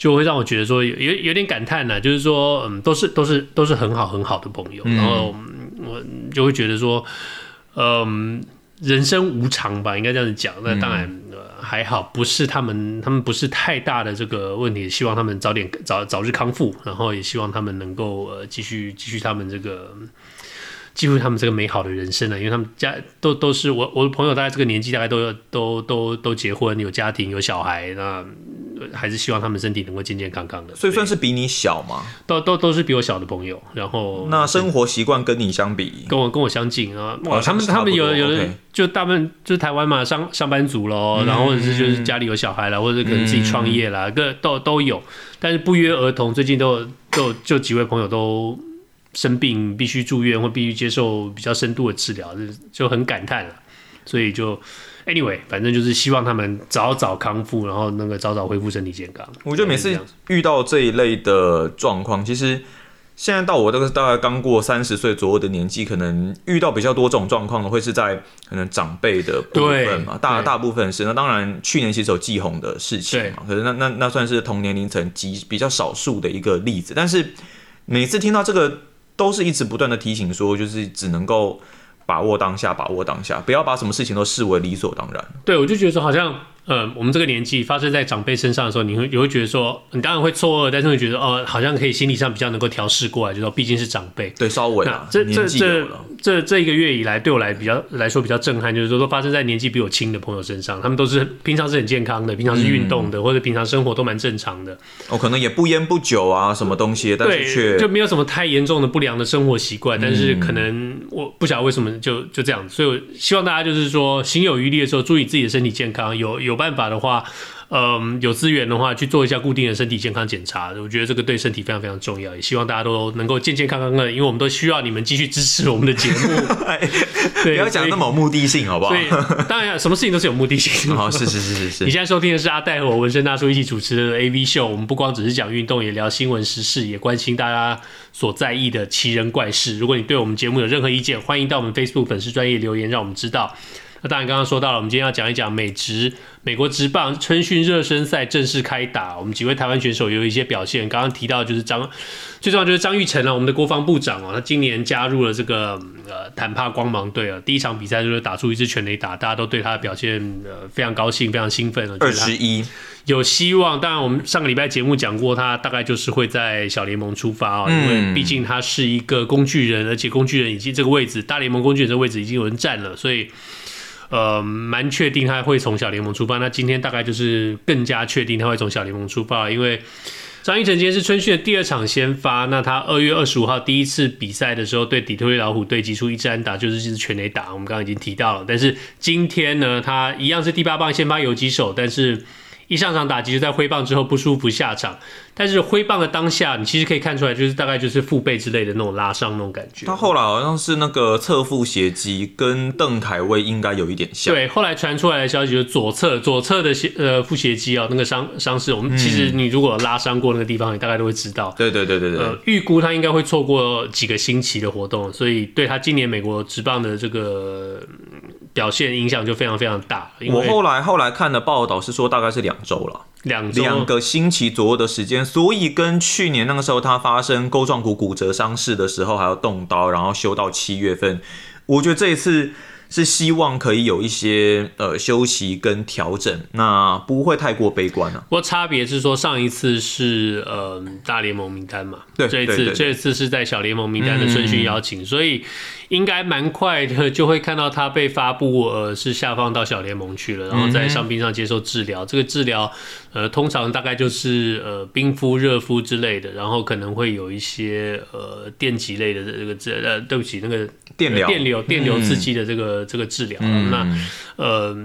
就会让我觉得说有有有点感叹呢，就是说，嗯，都是都是都是很好很好的朋友，嗯、然后我就会觉得说，嗯，人生无常吧，应该这样子讲。那当然、呃、还好，不是他们他们不是太大的这个问题，希望他们早点早早日康复，然后也希望他们能够呃继续继续他们这个。记录他们这个美好的人生呢，因为他们家都都是我我的朋友，大概这个年纪，大概都都都都结婚，有家庭，有小孩，那还是希望他们身体能够健健康康的。所以算是比你小嘛？都都都是比我小的朋友。然后那生活习惯跟你相比，跟我跟我相近啊。哇，他们他们有有的就大部分就是台湾嘛，上上班族喽，然后或者是就是家里有小孩了，或者可能自己创业啦，各都都有。但是不约而同，最近都都就几位朋友都。生病必须住院或必须接受比较深度的治疗，就就很感叹了。所以就 anyway，反正就是希望他们早早康复，然后那个早早恢复身体健康。我觉得每次遇到这一类的状况，其实现在到我这个大概刚过三十岁左右的年纪，可能遇到比较多这种状况的，会是在可能长辈的部分嘛，大大部分是。那当然去年其实有季红的事情嘛，可是那那那算是同年龄层极比较少数的一个例子。但是每次听到这个。都是一直不断的提醒说，就是只能够把握当下，把握当下，不要把什么事情都视为理所当然。对，我就觉得好像。呃，我们这个年纪发生在长辈身上的时候，你会你会觉得说，你当然会错愕，但是会觉得哦，好像可以心理上比较能够调试过来，就说毕竟是长辈，对，稍微啊，这这这这这一个月以来，对我来比较来说比较震撼，就是说都发生在年纪比我轻的朋友身上，他们都是平常是很健康的，平常是运动的，嗯、或者平常生活都蛮正常的，哦，可能也不烟不酒啊，什么东西，但是却就没有什么太严重的不良的生活习惯，但是可能我不晓得为什么就就这样子，所以我希望大家就是说，心有余力的时候，注意自己的身体健康，有有办法的话。嗯，有资源的话，去做一下固定的身体健康检查，我觉得这个对身体非常非常重要。也希望大家都能够健健康康的，因为我们都需要你们继续支持我们的节目。对，不要讲那么有目的性，好不好？对，当然，什么事情都是有目的性。好，是是是是是。你现在收听的是阿戴和我纹身大叔一起主持的 AV 秀，我们不光只是讲运动，也聊新闻时事，也关心大家所在意的奇人怪事。如果你对我们节目有任何意见，欢迎到我们 Facebook 粉丝专页留言，让我们知道。那当然，刚刚说到了，我们今天要讲一讲美职美国职棒春训热身赛正式开打，我们几位台湾选手有一些表现。刚刚提到就是张，最重要就是张玉成啊，我们的国防部长啊，他今年加入了这个呃坦帕光芒队啊，第一场比赛就是打出一支全垒打，大家都对他的表现呃非常高兴，非常兴奋。二十一有希望。当然，我们上个礼拜节目讲过，他大概就是会在小联盟出发啊，因为毕竟他是一个工具人，而且工具人已经这个位置，大联盟工具人这个位置已经有人占了，所以。呃，蛮确定他会从小联盟出发。那今天大概就是更加确定他会从小联盟出发，因为张一成今天是春训的第二场先发。那他二月二十五号第一次比赛的时候，对底特律老虎队击出一支安打，就是一支全垒打。我们刚刚已经提到了。但是今天呢，他一样是第八棒先发游击手，但是一上场打击就在挥棒之后不舒服下场。但是挥棒的当下，你其实可以看出来，就是大概就是腹背之类的那种拉伤那种感觉。他后来好像是那个侧腹斜肌，跟邓凯威应该有一点像。对，后来传出来的消息就是左侧左侧的斜呃腹斜肌啊，那个伤伤势，我们其实你如果拉伤过那个地方，你大概都会知道。对对对对对。呃，预估他应该会错过几个星期的活动，所以对他今年美国职棒的这个表现影响就非常非常大。我后来后来看的报道是说，大概是两周了。两两个星期左右的时间，所以跟去年那个时候他发生钩状骨骨折伤势的时候，还要动刀，然后休到七月份，我觉得这一次。是希望可以有一些呃休息跟调整，那不会太过悲观啊。不过差别是说，上一次是呃大联盟名单嘛，对，这一次这一次是在小联盟名单的顺序邀请，嗯、所以应该蛮快的就会看到他被发布，呃，是下放到小联盟去了，然后在伤病上接受治疗。嗯、这个治疗呃通常大概就是呃冰敷、热敷之类的，然后可能会有一些呃电极类的这个治呃，对不起那个。电流、电流、电流刺激的这个、嗯、这个治疗，那呃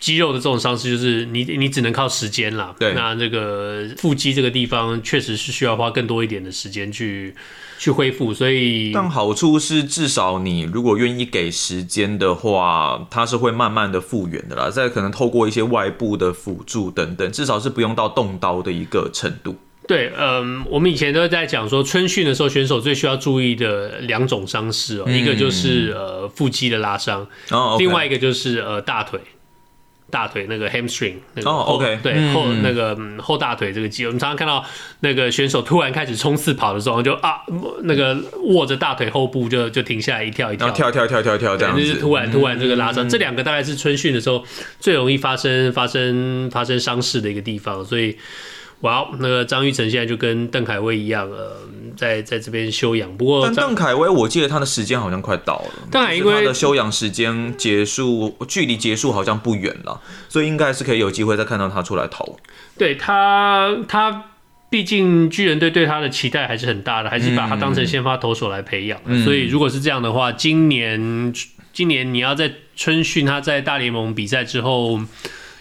肌肉的这种伤势就是你你只能靠时间啦。对，那这个腹肌这个地方确实是需要花更多一点的时间去去恢复，所以但好处是至少你如果愿意给时间的话，它是会慢慢的复原的啦。再可能透过一些外部的辅助等等，至少是不用到动刀的一个程度。对，嗯，我们以前都在讲说，春训的时候选手最需要注意的两种伤势哦，嗯、一个就是呃腹肌的拉伤，哦 okay、另外一个就是呃大腿。大腿那个 hamstring 那个后、oh, okay. 对、嗯、后那个后大腿这个肌肉，我们常常看到那个选手突然开始冲刺跑的时候，就啊那个握着大腿后部就就停下来一跳一跳，跳跳跳跳跳这样子，就是突然突然这个拉伤、嗯，这两个大概是春训的时候最容易发生发生发生伤势的一个地方，所以。哇、那个张玉成现在就跟邓凯威一样，呃，在在这边休养。不过，但邓凯威，我记得他的时间好像快到了。邓凯威他的休养时间结束，距离结束好像不远了，所以应该是可以有机会再看到他出来投。对他，他毕竟巨人队对他的期待还是很大的，还是把他当成先发投手来培养、嗯。所以，如果是这样的话，今年今年你要在春训，他在大联盟比赛之后。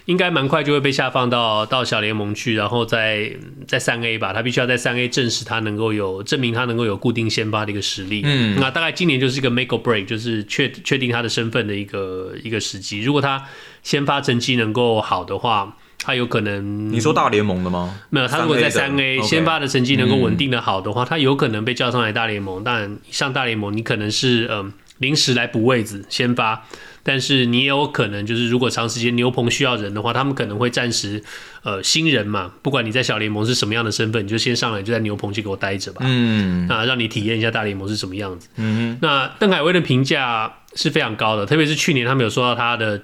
应该蛮快就会被下放到到小联盟去，然后在在三 A 吧，他必须要在三 A 证实他能够有证明他能够有固定先发的一个实力。嗯，那大概今年就是一个 make or break，就是确确定他的身份的一个一个时机。如果他先发成绩能够好的话，他有可能你说大联盟的吗？没有，他如果在三 A 先发的成绩能够稳定的好的话，他有可能被叫上来大联盟。当然上大联盟你可能是嗯临时来补位置先发。但是你也有可能，就是如果长时间牛棚需要人的话，他们可能会暂时，呃，新人嘛，不管你在小联盟是什么样的身份，你就先上来就在牛棚去给我待着吧，嗯，啊，让你体验一下大联盟是什么样子。嗯，那邓凯威的评价是非常高的，特别是去年他们有说到他的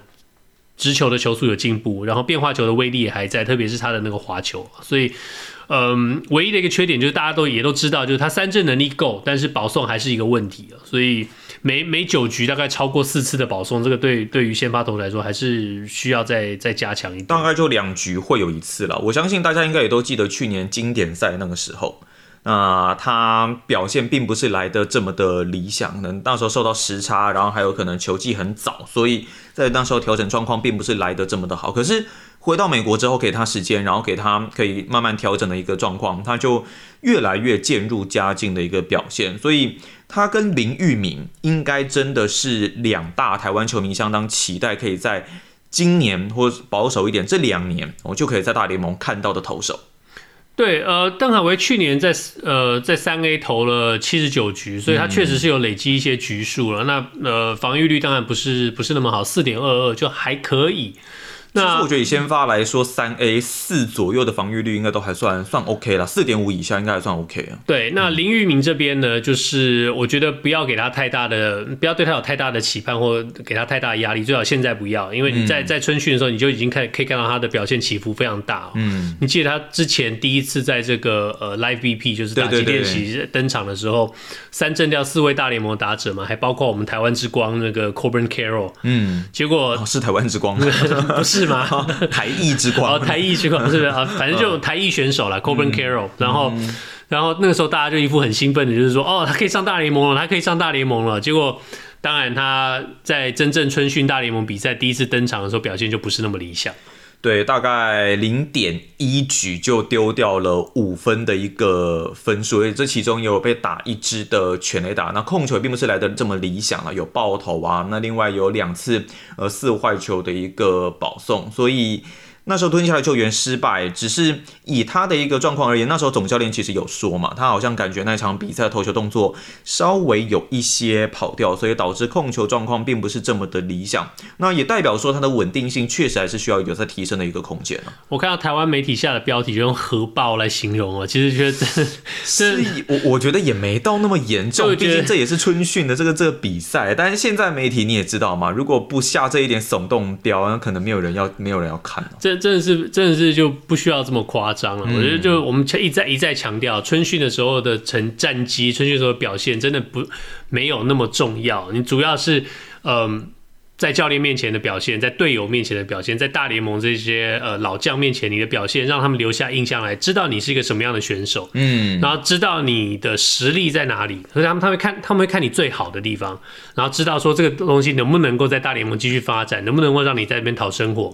直球的球速有进步，然后变化球的威力也还在，特别是他的那个滑球，所以。嗯，唯一的一个缺点就是大家都也都知道，就是他三振能力够，但是保送还是一个问题，所以每每九局大概超过四次的保送，这个对对于先发投来说还是需要再再加强一点。大概就两局会有一次了。我相信大家应该也都记得去年经典赛那个时候，那他表现并不是来的这么的理想，能那时候受到时差，然后还有可能球季很早，所以在那时候调整状况并不是来得这么的好。可是。回到美国之后，给他时间，然后给他可以慢慢调整的一个状况，他就越来越渐入佳境的一个表现。所以，他跟林玉明应该真的是两大台湾球迷相当期待，可以在今年或保守一点这两年，我就可以在大联盟看到的投手。对，呃，邓凯威去年在呃在三 A 投了七十九局，所以他确实是有累积一些局数了。那呃，防御率当然不是不是那么好，四点二二就还可以。其实我觉得以先发来说，三 A 四左右的防御率应该都还算算 OK 了，四点五以下应该还算 OK 啊。对，那林玉明这边呢，就是我觉得不要给他太大的，不要对他有太大的期盼或给他太大的压力，最好现在不要，因为你在在春训的时候你就已经看可以看到他的表现起伏非常大。嗯，你记得他之前第一次在这个呃 Live BP 就是打击练习登场的时候，三阵掉四位大联盟打者嘛，还包括我们台湾之光那个 Corbin Carroll。嗯，结果、哦、是台湾之光，不是。是吗？台艺之光哦，台艺之光 是不是啊？反正就台艺选手了，Corbin Carroll。然后，然后那个时候大家就一副很兴奋的，就是说，哦，他可以上大联盟了，他可以上大联盟了。结果，当然他在真正春训大联盟比赛第一次登场的时候，表现就不是那么理想。对，大概零点一局就丢掉了五分的一个分数，所以这其中有被打一支的全垒打，那控球并不是来的这么理想了，有爆头啊，那另外有两次呃四坏球的一个保送，所以。那时候蹲下来救援失败，只是以他的一个状况而言，那时候总教练其实有说嘛，他好像感觉那场比赛投球动作稍微有一些跑掉，所以导致控球状况并不是这么的理想。那也代表说他的稳定性确实还是需要有在提升的一个空间。我看到台湾媒体下的标题就用核爆来形容了，其实觉得是我我觉得也没到那么严重，毕竟这也是春训的这个这个比赛。但是现在媒体你也知道嘛，如果不下这一点耸动标，那可能没有人要没有人要看了。真的是真的是就不需要这么夸张了。我觉得就我们一再一再强调，春训的时候的成战绩，春训的时候的表现真的不没有那么重要。你主要是嗯，在教练面前的表现，在队友面前的表现，在大联盟这些呃老将面前你的表现，让他们留下印象来，知道你是一个什么样的选手，嗯，然后知道你的实力在哪里，所以他们他们会看他们会看你最好的地方，然后知道说这个东西能不能够在大联盟继续发展，能不能够让你在这边讨生活。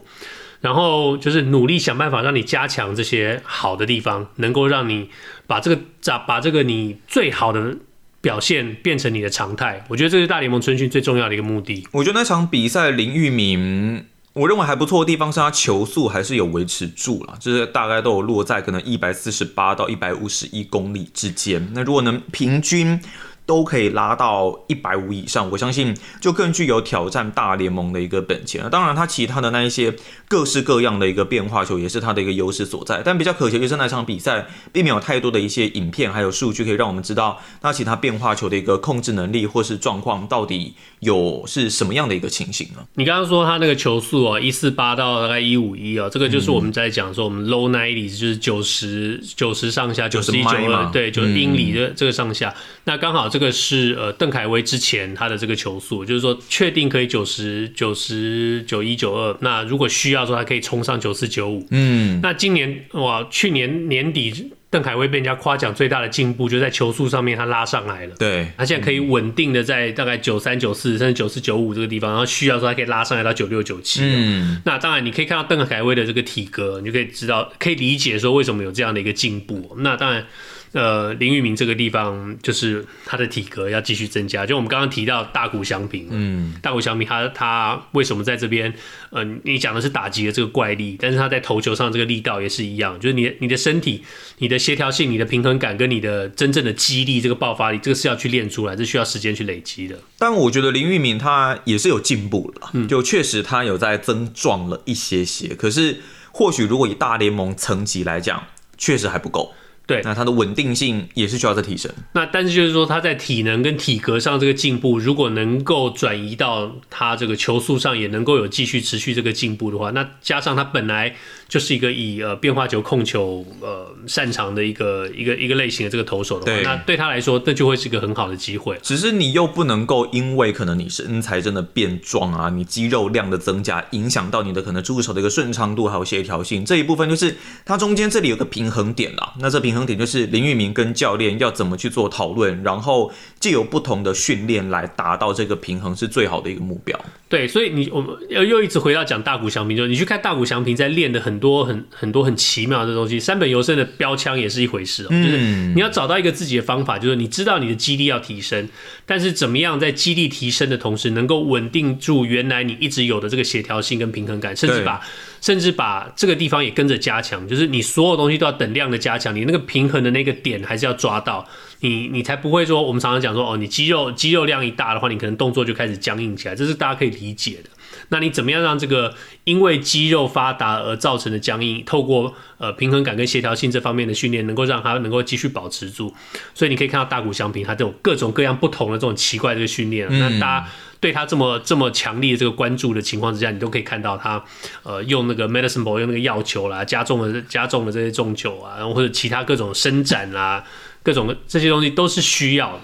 然后就是努力想办法让你加强这些好的地方，能够让你把这个把把这个你最好的表现变成你的常态。我觉得这是大联盟春训最重要的一个目的。我觉得那场比赛林玉明，我认为还不错的地方是他球速还是有维持住了，就是大概都有落在可能一百四十八到一百五十一公里之间。那如果能平均都可以拉到一百五以上，我相信就更具有挑战大联盟的一个本钱了。当然，他其他的那一些各式各样的一个变化球也是他的一个优势所在。但比较可惜就是那场比赛并没有太多的一些影片还有数据可以让我们知道他其他变化球的一个控制能力或是状况到底有是什么样的一个情形呢？你刚刚说他那个球速啊，一四八到大概一五一啊，这个就是我们在讲说我们 low ninety 就是九十九十上下九十一九二对，就是英里的这个上下。嗯、那刚好这个是呃邓凯威之前他的这个球速，就是说确定可以九十九十九一九二。那如果需要说，他可以冲上九四九五。嗯，那今年哇，去年年底邓凯威被人家夸奖最大的进步，就在球速上面他拉上来了。对，他现在可以稳定的在大概九三九四甚至九四九五这个地方，然后需要说他可以拉上来到九六九七。嗯，那当然你可以看到邓凯威的这个体格，你就可以知道可以理解说为什么有这样的一个进步。那当然。呃，林玉明这个地方就是他的体格要继续增加。就我们刚刚提到大谷翔平，嗯，大谷翔平他他为什么在这边？呃，你讲的是打击的这个怪力，但是他在投球上这个力道也是一样，就是你你的身体、你的协调性、你的平衡感跟你的真正的肌力、这个爆发力，这个是要去练出来，这需要时间去累积的。但我觉得林玉明他也是有进步了，嗯，就确实他有在增壮了一些些。可是或许如果以大联盟层级来讲，确实还不够。对，那它的稳定性也是需要再提升。那但是就是说，他在体能跟体格上这个进步，如果能够转移到他这个球速上，也能够有继续持续这个进步的话，那加上他本来就是一个以呃变化球控球呃擅长的一个一个一个类型的这个投手的话，对，那对他来说，那就会是一个很好的机会。只是你又不能够因为可能你身材真的变壮啊，你肌肉量的增加，影响到你的可能出手的一个顺畅度还有协调性这一部分，就是它中间这里有个平衡点啦。那这平衡。点就是林玉明跟教练要怎么去做讨论，然后借由不同的训练来达到这个平衡，是最好的一个目标。对，所以你我们又又一直回到讲大谷翔平，就是你去看大谷翔平在练的很多很很多很奇妙的东西，三本由胜的标枪也是一回事哦，就是你要找到一个自己的方法，就是你知道你的肌力要提升，但是怎么样在肌力提升的同时，能够稳定住原来你一直有的这个协调性跟平衡感，甚至把甚至把这个地方也跟着加强，就是你所有东西都要等量的加强，你那个平衡的那个点还是要抓到。你你才不会说，我们常常讲说，哦，你肌肉肌肉量一大的话，你可能动作就开始僵硬起来，这是大家可以理解的。那你怎么样让这个因为肌肉发达而造成的僵硬，透过呃平衡感跟协调性这方面的训练，能够让它能够继续保持住？所以你可以看到大谷翔平他这种各种各样不同的这种奇怪的训练，那大家对他这么这么强力的这个关注的情况之下，你都可以看到他呃用那个 medicine ball 用那个药球啦，加重了加重了这些重球啊，然后或者其他各种伸展啦。各种这些东西都是需要的。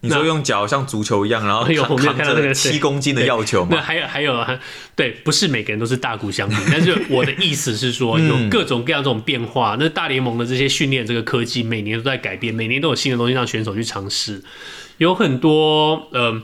你说用脚像足球一样，然后扛着那个七公斤的药球吗？那还有还有啊，对，不是每个人都是大谷翔平，但是我的意思是说，有各种各样这种变化。那大联盟的这些训练这个科技，每年都在改变，每年都有新的东西让选手去尝试。有很多呃。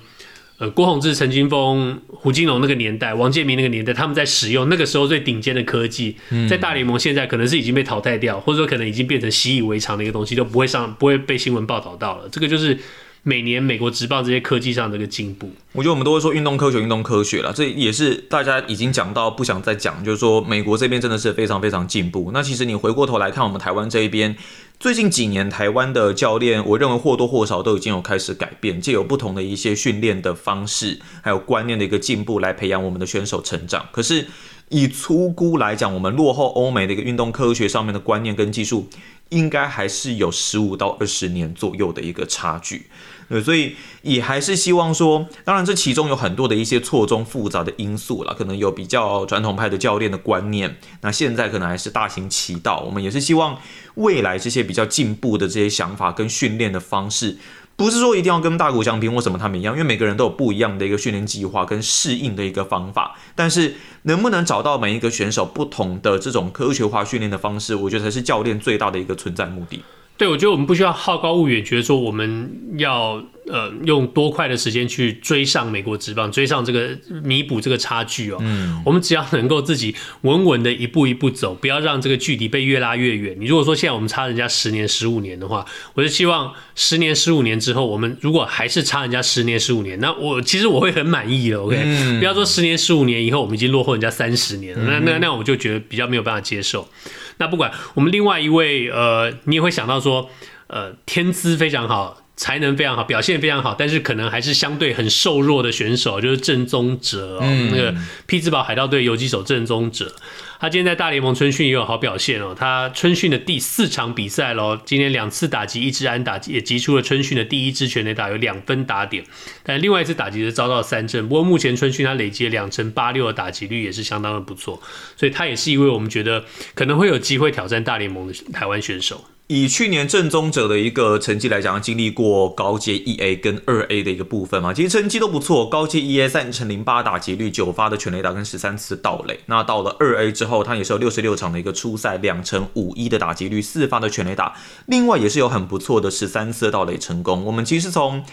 呃，郭宏志、陈金峰、胡金龙那个年代，王建民那个年代，他们在使用那个时候最顶尖的科技，在大联盟现在可能是已经被淘汰掉，或者说可能已经变成习以为常的一个东西，都不会上，不会被新闻报道到了。这个就是每年美国职棒这些科技上的一个进步。我觉得我们都会说运动科学，运动科学了，这也是大家已经讲到不想再讲，就是说美国这边真的是非常非常进步。那其实你回过头来看我们台湾这一边。最近几年，台湾的教练，我认为或多或少都已经有开始改变，借由不同的一些训练的方式，还有观念的一个进步，来培养我们的选手成长。可是，以粗估来讲，我们落后欧美的一个运动科学上面的观念跟技术，应该还是有十五到二十年左右的一个差距。对，所以也还是希望说，当然这其中有很多的一些错综复杂的因素啦，可能有比较传统派的教练的观念，那现在可能还是大行其道。我们也是希望未来这些比较进步的这些想法跟训练的方式，不是说一定要跟大谷翔平或什么他们一样，因为每个人都有不一样的一个训练计划跟适应的一个方法。但是能不能找到每一个选手不同的这种科学化训练的方式，我觉得才是教练最大的一个存在目的。对，我觉得我们不需要好高骛远，觉得说我们要呃用多快的时间去追上美国职棒，追上这个弥补这个差距哦。嗯，我们只要能够自己稳稳的一步一步走，不要让这个距离被越拉越远。你如果说现在我们差人家十年、十五年的话，我就希望十年、十五年之后，我们如果还是差人家十年、十五年，那我其实我会很满意的。OK，嗯，不要说十年、十五年以后我们已经落后人家三十年了，那那那我就觉得比较没有办法接受。那不管我们另外一位，呃，你也会想到说，呃，天资非常好，才能非常好，表现非常好，但是可能还是相对很瘦弱的选手，就是正宗者哦，嗯、那个匹兹堡海盗队游击手正宗哲。他今天在大联盟春训也有好表现哦，他春训的第四场比赛喽，今天两次打击一支安打，也击出了春训的第一支全垒打，有两分打点。但另外一次打击是遭到三振，不过目前春训他累积了两成八六的打击率也是相当的不错，所以他也是一位我们觉得可能会有机会挑战大联盟的台湾选手。以去年正宗者的一个成绩来讲，经历过高阶一 A 跟二 A 的一个部分嘛，其实成绩都不错。高阶一 A 三乘零八打击率，九发的全垒打跟十三次盗垒。那到了二 A 之后，他也是有六十六场的一个初赛，两乘五一的打击率，四发的全垒打，另外也是有很不错的十三次盗垒成功。我们其实从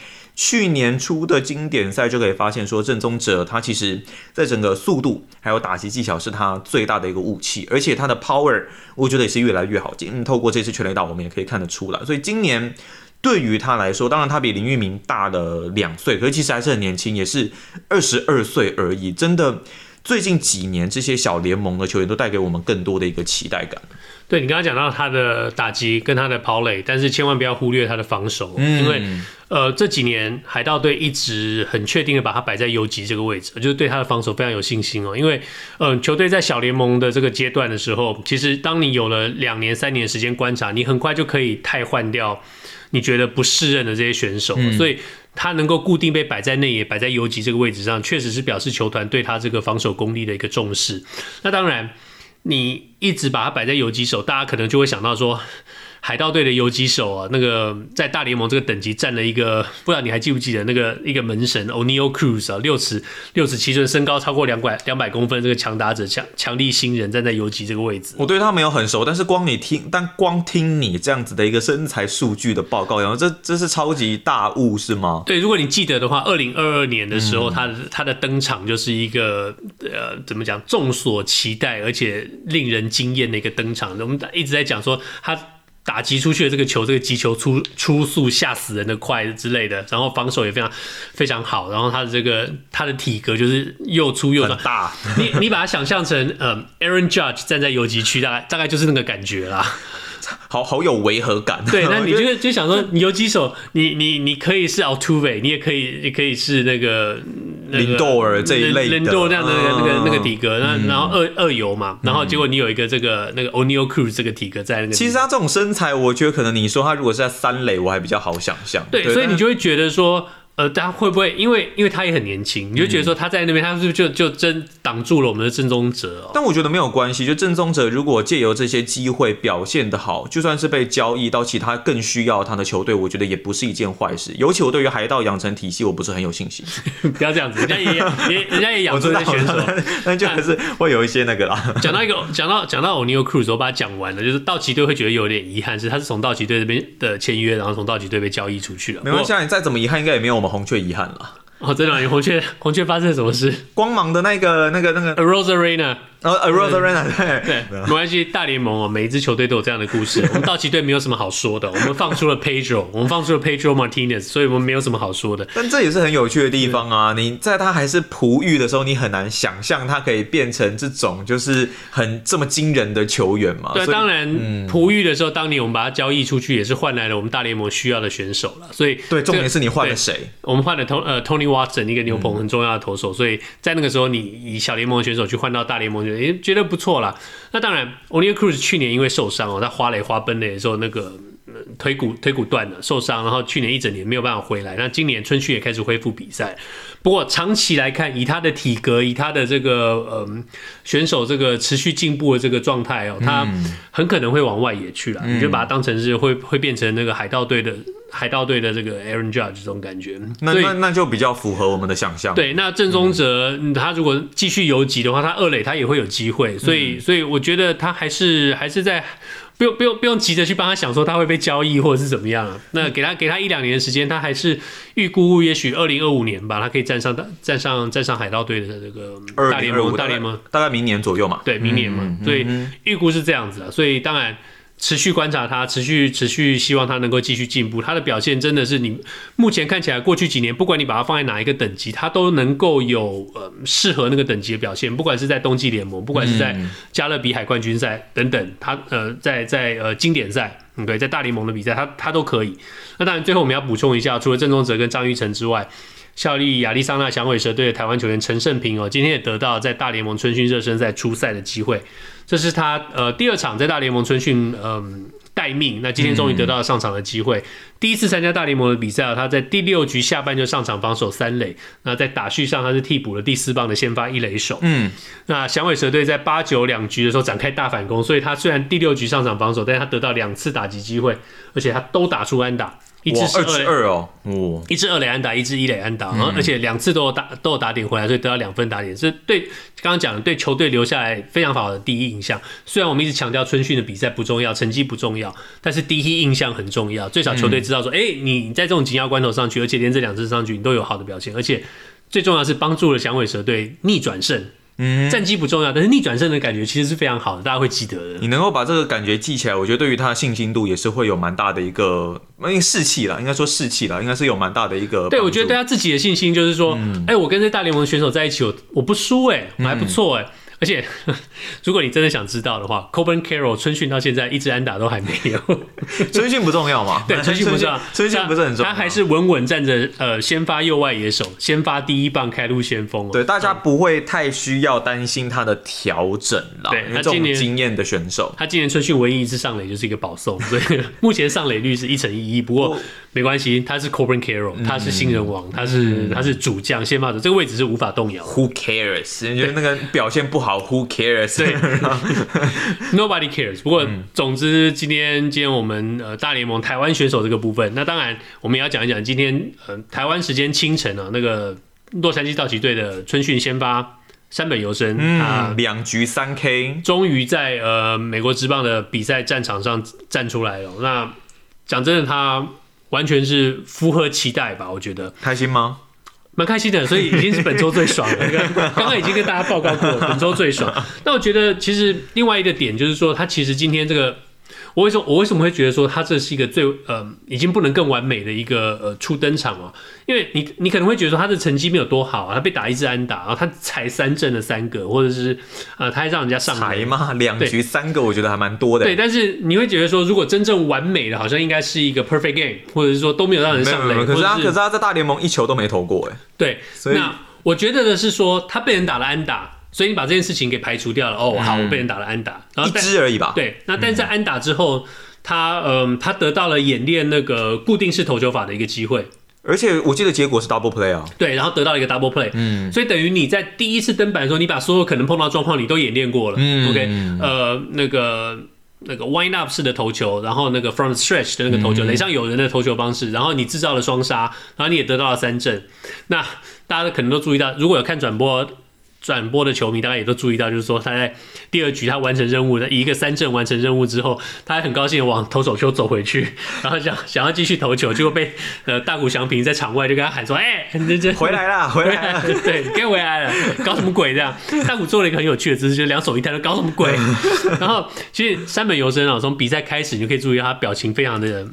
去年初的经典赛就可以发现，说郑宗哲他其实在整个速度还有打击技巧是他最大的一个武器，而且他的 power 我觉得也是越来越好。嗯，透过这次全垒打，我们也可以看得出来。所以今年对于他来说，当然他比林玉明大了两岁，可是其实还是很年轻，也是二十二岁而已。真的，最近几年这些小联盟的球员都带给我们更多的一个期待感。对，你刚刚讲到他的打击跟他的跑垒，但是千万不要忽略他的防守，嗯、因为呃这几年海盗队一直很确定的把他摆在游击这个位置，就是对他的防守非常有信心哦。因为呃球队在小联盟的这个阶段的时候，其实当你有了两年三年时间观察，你很快就可以汰换掉你觉得不适任的这些选手，嗯、所以他能够固定被摆在内野，摆在游击这个位置上，确实是表示球团对他这个防守功力的一个重视。那当然。你一直把它摆在游击手，大家可能就会想到说，海盗队的游击手啊，那个在大联盟这个等级占了一个，不知道你还记不记得那个一个门神 Oneil Cruz 啊，六尺六尺七寸，身高超过两百两百公分，这个强打者强强力新人站在游击这个位置。我对他没有很熟，但是光你听，但光听你这样子的一个身材数据的报告，然后这这是超级大物是吗？对，如果你记得的话，二零二二年的时候，他的他的登场就是一个呃，怎么讲，众所期待而且令人惊艳的一个登场。我们一直在讲说他。打击出去的这个球，这个击球出出速吓死人的快之类的，然后防守也非常非常好，然后他的这个他的体格就是又粗又大，你你把它想象成嗯 Aaron Judge 站在游击区，大概大概就是那个感觉啦。好好有违和感。对，那你就 就想说，你游击手，你你你可以是 Altuve，你也可以，也可以是那个林多尔这一类的，林多尔这样的那个那个体格。那然后二二游嘛，然后结果你有一个这个那个 Oneil Cruz 这个体格在那个。其实他这种身材，我觉得可能你说他如果是在三垒，我还比较好想象。对，所以你就会觉得说。呃，他会不会因为因为他也很年轻，你就觉得说他在那边，他是不是就就真挡住了我们的正宗哲哦？但我觉得没有关系，就正宗哲如果借由这些机会表现的好，就算是被交易到其他更需要他的球队，我觉得也不是一件坏事。尤其我对于海盗养成体系，我不是很有信心。不要这样子，人家也也人家也养出这些选手，那就还是会有一些那个啦。讲到一个，讲到讲到 Oneil Cruz，我把它讲完了，就是道奇队会觉得有点遗憾，是他是从道奇队这边的签约，然后从道奇队被交易出去了。没关系，你再怎么遗憾，应该也没有我们红雀遗憾了。哦，真的，红雀红雀发生了什么事？光芒的那个、那个、那个 Arozarena 呃 Arozarena 对对，没关系，大联盟哦，每一支球队都有这样的故事。我们道奇队没有什么好说的，我们放出了 Pedro，我们放出了 Pedro Martinez，所以我们没有什么好说的。但这也是很有趣的地方啊！你在他还是璞玉的时候，你很难想象他可以变成这种就是很这么惊人的球员嘛？对，当然璞玉的时候，当年我们把他交易出去，也是换来了我们大联盟需要的选手了。所以对，重点是你换了谁？我们换了 Tony 呃 Tony Watson 一个牛棚很重要的投手，所以在那个时候，你以小联盟的选手去换到大联盟，觉得不错。啦，那当然，Oneil Cruz 去年因为受伤哦，他花蕾花奔垒的时候，那个腿骨腿骨断了，受伤，然后去年一整年没有办法回来。那今年春训也开始恢复比赛，不过长期来看，以他的体格，以他的这个嗯选手这个持续进步的这个状态哦，他很可能会往外野去了。嗯、你就把它当成是会会变成那个海盗队的。海盗队的这个 Aaron Judge 这种感觉，那那那就比较符合我们的想象。对，那郑宗哲、嗯、他如果继续游击的话，他二垒他也会有机会，所以、嗯、所以我觉得他还是还是在不用不用不用急着去帮他想说他会被交易或者是怎么样啊。那给他给他一两年的时间，他还是预估也许二零二五年吧，他可以站上站上站上海盗队的这个大联盟大联盟，大概明年左右嘛。对，明年嘛，所以预估是这样子的，所以当然。持续观察他，持续持续希望他能够继续进步。他的表现真的是你目前看起来，过去几年不管你把他放在哪一个等级，他都能够有呃适合那个等级的表现，不管是在冬季联盟，不管是在加勒比海冠军赛等等，他呃在在呃经典赛，对，在大联盟的比赛，他他都可以。那当然，最后我们要补充一下，除了郑宗哲跟张育成之外，效力亚利桑那响尾蛇队的台湾球员陈胜平哦，今天也得到在大联盟春训热身赛出赛的机会，这是他呃第二场在大联盟春训，嗯、呃。待命，那今天终于得到了上场的机会。嗯、第一次参加大联盟的比赛，他在第六局下半就上场防守三垒。那在打序上，他是替补了第四棒的先发一垒手。嗯，那响尾蛇队在八九两局的时候展开大反攻，所以他虽然第六局上场防守，但是他得到两次打击机会，而且他都打出安打。一支二支二哦，哦，一支二垒安打，一支一垒安打，然后而且两次都有打都有打点回来，所以得到两分打点，是对刚刚讲的对球队留下来非常好的第一印象。虽然我们一直强调春训的比赛不重要，成绩不重要，但是第一印象很重要。最少球队知道说，哎、嗯欸，你在这种紧要关头上去，而且连这两次上去你都有好的表现，而且最重要是帮助了响尾蛇队逆转胜。嗯，战绩不重要，但是逆转胜的感觉其实是非常好的，大家会记得的。你能够把这个感觉记起来，我觉得对于他的信心度也是会有蛮大的一个，因为士气啦，应该说士气啦，应该是有蛮大的一个。对，我觉得对他自己的信心就是说，哎、嗯欸，我跟这大联盟的选手在一起，我我不输，哎，我还不错，哎。而且，如果你真的想知道的话，Corbin Carroll 春训到现在一支安打都还没有。春训不重要吗？对，春训不重要，春训不是很重要。他还是稳稳站着，呃，先发右外野手，先发第一棒，开路先锋。对，大家不会太需要担心他的调整了。对，他今年经验的选手，他今年春训唯一一次上垒就是一个保送，所以目前上垒率是一成一一。不过没关系，他是 Corbin Carroll，他是新人王，他是他是主将，先发者，这个位置是无法动摇。Who cares？你觉得那个表现不好，Who cares？对，Nobody cares。不过，总之，今天今天我们呃大联盟台湾选手这个部分，那当然我们也要讲一讲今天呃台湾时间清晨啊，那个洛杉矶道奇队的春训先发山本由生，他两局三 K，终于在呃美国职棒的比赛战场上站出来了。那讲真的，他完全是符合期待吧？我觉得开心吗？蛮开心的，所以已经是本周最爽了。刚刚已经跟大家报告过了，本周最爽。那我觉得其实另外一个点就是说，他其实今天这个。我为什么我为什么会觉得说他这是一个最呃已经不能更完美的一个呃初登场哦？因为你你可能会觉得说他的成绩没有多好啊，他被打一支安打，然后他才三振了三个，或者是呃他还让人家上台嘛，两局三个，我觉得还蛮多的。对，但是你会觉得说，如果真正完美的，好像应该是一个 perfect game，或者是说都没有让人上垒。可是他可是他在大联盟一球都没投过哎。对，所以那我觉得的是说他被人打了安打。所以你把这件事情给排除掉了哦，好，我被人打了安打，然后一支而已吧。对，那但是在安打之后，他嗯，他得到了演练那个固定式投球法的一个机会，而且我记得结果是 double play 啊。对，然后得到了一个 double play，嗯，所以等于你在第一次登板的时候，你把所有可能碰到状况你都演练过了，嗯，OK，呃，那个那个 wind up 式的投球，然后那个 from stretch 的那个投球，垒上有人的投球方式，然后你制造了双杀，然后你也得到了三振。那大家可能都注意到，如果有看转播。转播的球迷大概也都注意到，就是说他在第二局他完成任务，以一个三振完成任务之后，他还很高兴的往投手丘走回去，然后想想要继续投球，结果被呃大谷翔平在场外就跟他喊说：“哎、欸，这回来了，回来了，对，该回来了，搞什么鬼这样？”大谷做了一个很有趣的姿势，就两手一摊，说：“搞什么鬼？”然后其实山本由生啊，从比赛开始你就可以注意到他表情非常的。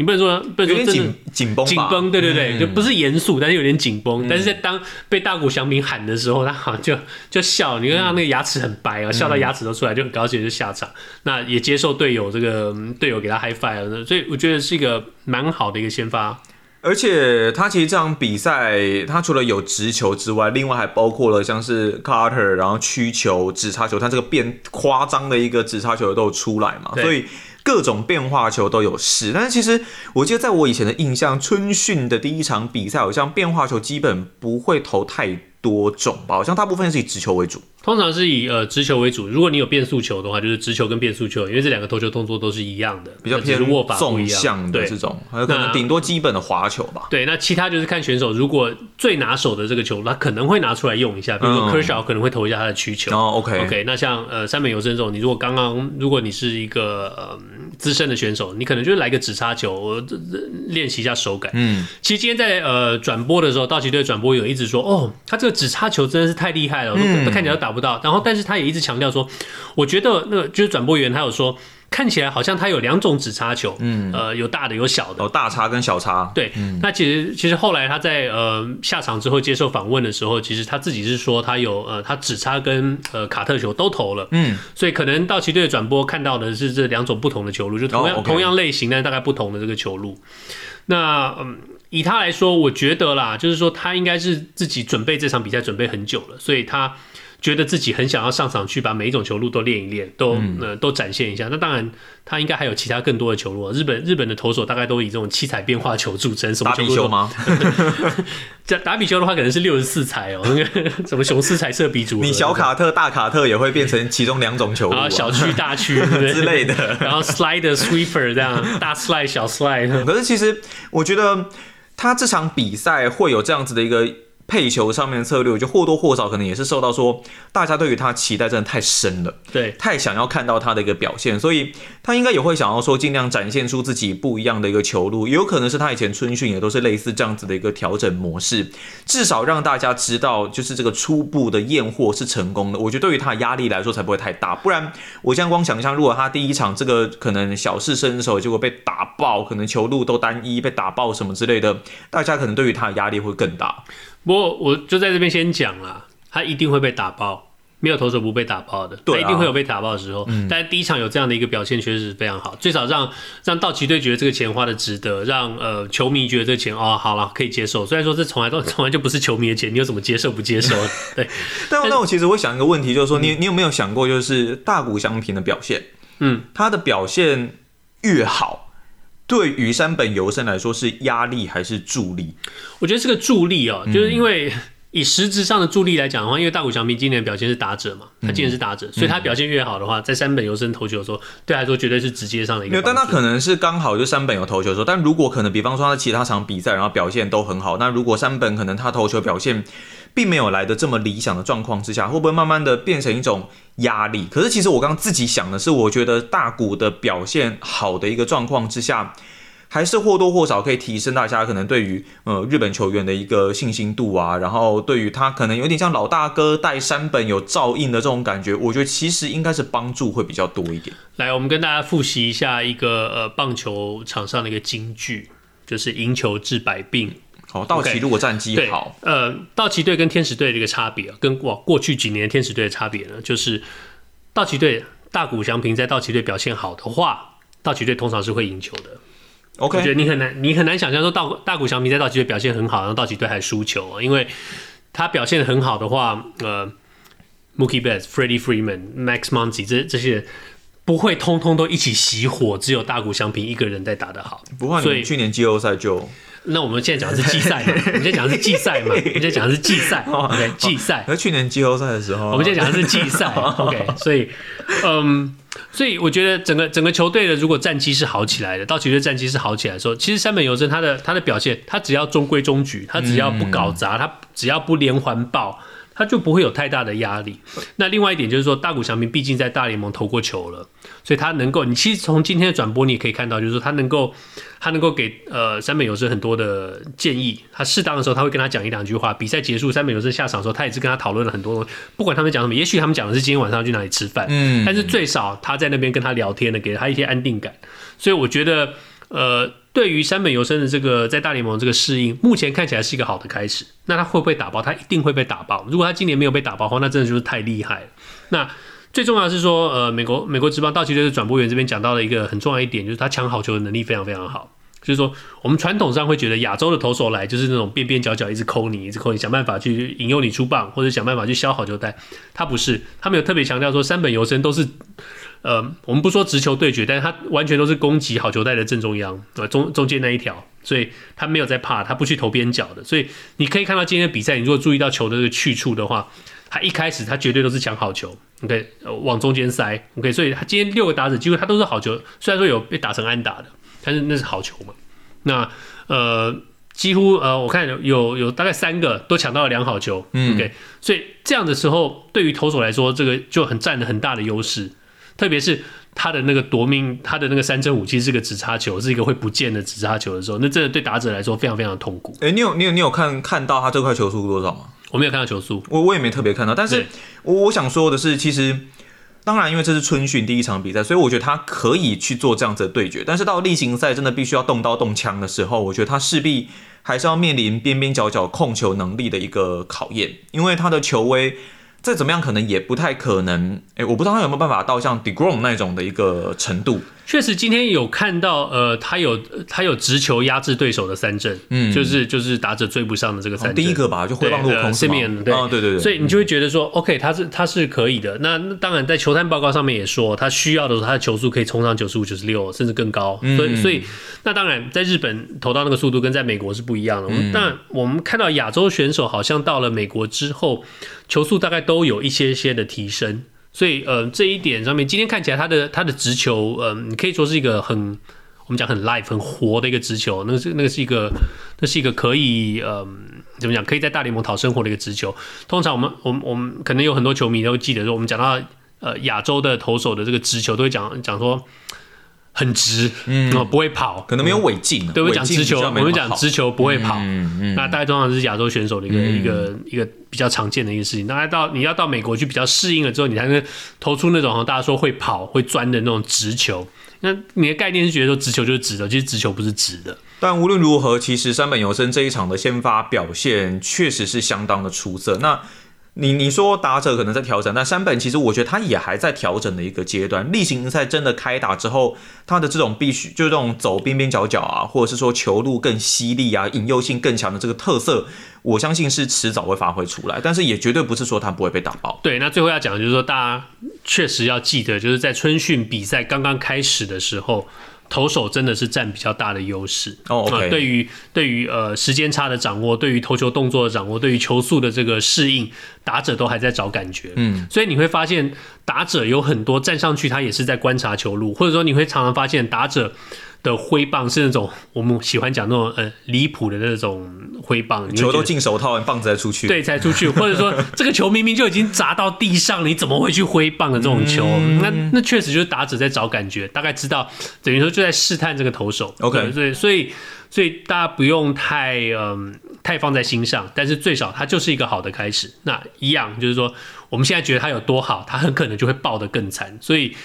你不能说，不能说真的紧紧绷，紧绷，对对对，嗯、就不是严肃，但是有点紧绷。嗯、但是在当被大谷翔平喊的时候，他好像就就笑，你看他那个牙齿很白啊，嗯、笑到牙齿都出来，就很高兴就下场。那也接受队友这个队友给他 high five 了，所以我觉得是一个蛮好的一个先发。而且他其实这场比赛，他除了有直球之外，另外还包括了像是 Carter，然后曲球、直插球，他这个变夸张的一个直插球都有出来嘛，所以。各种变化球都有试，但是其实我记得在我以前的印象，春训的第一场比赛好像变化球基本不会投太多种吧，好像大部分是以直球为主。通常是以呃直球为主，如果你有变速球的话，就是直球跟变速球，因为这两个投球动作都是一样的，比较偏握法纵向的这种，还有可能顶多基本的滑球吧。对，那其他就是看选手，如果最拿手的这个球，他可能会拿出来用一下，比如说 Kershaw 可能会投一下他的曲球。哦，OK OK，那像呃三本游伸这种，你如果刚刚如果你是一个呃资深的选手，你可能就来个直插球，我练习一下手感。嗯，其实今天在呃转播的时候，道奇队转播有一直说，哦，他这个指叉球真的是太厉害了，都看起来都打不到。然后，但是他也一直强调说，我觉得那个就是转播员，他有说看起来好像他有两种指叉球，嗯，呃，有大的有小的，哦，大叉跟小叉。对，嗯、那其实其实后来他在呃下场之后接受访问的时候，其实他自己是说他有呃他指叉跟呃卡特球都投了，嗯，所以可能道奇队的转播看到的是这两种不同的球路，就同样、哦 okay、同样类型，但是大概不同的这个球路。那嗯，以他来说，我觉得啦，就是说他应该是自己准备这场比赛准备很久了，所以他。觉得自己很想要上场去把每一种球路都练一练，都、嗯、呃都展现一下。那当然，他应该还有其他更多的球路。日本日本的投手大概都以这种七彩变化球著称，什么球路？打比修吗？这 打比修的话，可能是六十四彩哦、喔，那个什么雄狮彩色比组。你小卡特、大卡特也会变成其中两种球路、啊，小区、大区 之类的。然后 slider、sweeper 这样，大 slide、小 slide。可是其实我觉得他这场比赛会有这样子的一个。配球上面的策略，就或多或少可能也是受到说大家对于他期待真的太深了，对，太想要看到他的一个表现，所以他应该也会想要说尽量展现出自己不一样的一个球路，也有可能是他以前春训也都是类似这样子的一个调整模式，至少让大家知道就是这个初步的验货是成功的。我觉得对于他的压力来说才不会太大，不然我现在光想象，如果他第一场这个可能小试身手，结果被打爆，可能球路都单一被打爆什么之类的，大家可能对于他的压力会更大。不过我就在这边先讲啦，他一定会被打爆，没有投手不被打爆的，对、啊，他一定会有被打爆的时候。嗯、但是第一场有这样的一个表现，确实是非常好，最少让让道奇队觉得这个钱花的值得，让呃球迷觉得这个钱哦好了可以接受。虽然说这从来都 从来就不是球迷的钱，你有怎么接受不接受？对。但但我其实会想一个问题，就是说你你有没有想过，就是大谷翔平的表现，嗯，他的表现越好。对于山本由生来说是压力还是助力？我觉得是个助力哦，就是因为以实质上的助力来讲的话，因为大谷翔平今年表现是打者嘛，他今年是打者，所以他表现越好的话，在山本由生投球的时候，对他来说绝对是直接上的一个。没有，但他可能是刚好就山本有投球的时候，但如果可能，比方说他其他场比赛然后表现都很好，那如果山本可能他投球表现。并没有来的这么理想的状况之下，会不会慢慢的变成一种压力？可是其实我刚刚自己想的是，我觉得大谷的表现好的一个状况之下，还是或多或少可以提升大家可能对于呃日本球员的一个信心度啊，然后对于他可能有点像老大哥带山本有照应的这种感觉，我觉得其实应该是帮助会比较多一点。来，我们跟大家复习一下一个呃棒球场上的一个金句，就是赢球治百病。哦，道奇如果战绩好，okay, 呃，道奇队跟天使队的一个差别，跟过过去几年天使队的差别呢，就是道奇队大谷翔平在道奇队表现好的话，道奇队通常是会赢球的。OK，我觉得你很难，你很难想象说大大谷翔平在道奇队表现很好，然后道奇队还输球啊，因为他表现很好的话，呃，Mookie Betts、Freddie Freeman、Max Muncy 这这些人不会通通都一起熄火，只有大谷翔平一个人在打得好。不会，所以去年季后赛就。那我们现在讲的是季赛嘛？我们现在讲的是季赛嘛？我们现在讲的是季赛。OK，季赛。和去年季后赛的时候，我们现在讲的是季赛。OK，所以，嗯，所以我觉得整个整个球队的如果战绩是好起来的，道奇队战绩是好起来的时候，其实山本由真他的他的表现，他只要中规中矩，他只要不搞砸，他只要不连环爆。他就不会有太大的压力。那另外一点就是说，大谷翔平毕竟在大联盟投过球了，所以他能够，你其实从今天的转播你也可以看到，就是说他能够，他能够给呃山本由伸很多的建议。他适当的时候他会跟他讲一两句话。比赛结束，山本由伸下场的时候，他也是跟他讨论了很多东西。不管他们讲什么，也许他们讲的是今天晚上要去哪里吃饭，嗯，但是最少他在那边跟他聊天的，给了他一些安定感。所以我觉得，呃。对于山本由生的这个在大联盟这个适应，目前看起来是一个好的开始。那他会不会打爆？他一定会被打爆。如果他今年没有被打爆的话，那真的就是太厉害了。那最重要是说，呃，美国美国职棒道奇队的转播员这边讲到了一个很重要一点，就是他抢好球的能力非常非常好。就是说，我们传统上会觉得亚洲的投手来就是那种边边角角一直抠你，一直抠你，想办法去引诱你出棒，或者想办法去消好球带。他不是，他们有特别强调说，山本由生都是。呃，我们不说直球对决，但是他完全都是攻击好球带的正中央，呃，中中间那一条，所以他没有在怕，他不去投边角的，所以你可以看到今天的比赛，你如果注意到球的这个去处的话，他一开始他绝对都是抢好球，OK，呃，往中间塞，OK，所以他今天六个打者几乎他都是好球，虽然说有被打成安打的，但是那是好球嘛，那呃，几乎呃，我看有有，大概三个都抢到了良好球，嗯，OK，所以这样的时候，对于投手来说，这个就很占了很大的优势。特别是他的那个夺命，他的那个三针武器是个直插球，是一个会不见的直插球的时候，那这对打者来说非常非常的痛苦。哎、欸，你有你有你有看看到他这块球速多少吗？我没有看到球速，我我也没特别看到。但是我我想说的是，其实当然，因为这是春训第一场比赛，所以我觉得他可以去做这样子的对决。但是到例行赛真的必须要动刀动枪的时候，我觉得他势必还是要面临边边角角控球能力的一个考验，因为他的球威。再怎么样，可能也不太可能。哎，我不知道他有没有办法到像 Degrom 那种的一个程度。确实，今天有看到，呃，他有他有直球压制对手的三振，嗯，就是就是打者追不上的这个三振，哦，第一个吧，就挥棒落空是吗？对，哦，对对对。所以你就会觉得说，OK，他是他是可以的。那那当然，在球探报告上面也说，他需要的时候，他的球速可以冲上九十五、九十六，甚至更高。所以所以，那当然，在日本投到那个速度跟在美国是不一样的。嗯，但我们看到亚洲选手好像到了美国之后，球速大概都有一些些的提升。所以，呃，这一点上面，今天看起来他的他的直球，嗯、呃，可以说是一个很我们讲很 life 很活的一个直球，那个是那个是一个那是一个可以，嗯、呃，怎么讲，可以在大联盟讨生活的一个直球。通常我们我们我们可能有很多球迷都记得说，我们讲到呃亚洲的投手的这个直球，都会讲讲说。很直，嗯，不会跑，可能没有尾劲、嗯。对，我们讲直球，我们讲直球不会跑。嗯嗯，那大概通常是亚洲选手的一个、嗯、一个一个比较常见的一个事情。大概到你要到美国去比较适应了之后，你才能投出那种大家说会跑会钻的那种直球。那你的概念是觉得说直球就是直的，其实直球不是直的。但无论如何，其实山本由生这一场的先发表现确实是相当的出色。那。你你说打者可能在调整，但山本其实我觉得他也还在调整的一个阶段。例行赛真的开打之后，他的这种必须就是这种走边边角角啊，或者是说球路更犀利啊、引诱性更强的这个特色，我相信是迟早会发挥出来。但是也绝对不是说他不会被打爆。对，那最后要讲的就是说，大家确实要记得，就是在春训比赛刚刚开始的时候。投手真的是占比较大的优势哦。Okay. 对于对于呃时间差的掌握，对于投球动作的掌握，对于球速的这个适应，打者都还在找感觉。嗯，所以你会发现打者有很多站上去，他也是在观察球路，或者说你会常常发现打者。的挥棒是那种我们喜欢讲那种呃离谱的那种挥棒，球都进手套，棒子才出去，对，才出去，或者说这个球明明就已经砸到地上，你怎么会去挥棒的这种球？嗯、那那确实就是打者在找感觉，大概知道，等于说就在试探这个投手。OK，所以所以所以大家不用太嗯、呃、太放在心上，但是最少它就是一个好的开始。那一样就是说，我们现在觉得它有多好，它很可能就会爆得更惨，所以。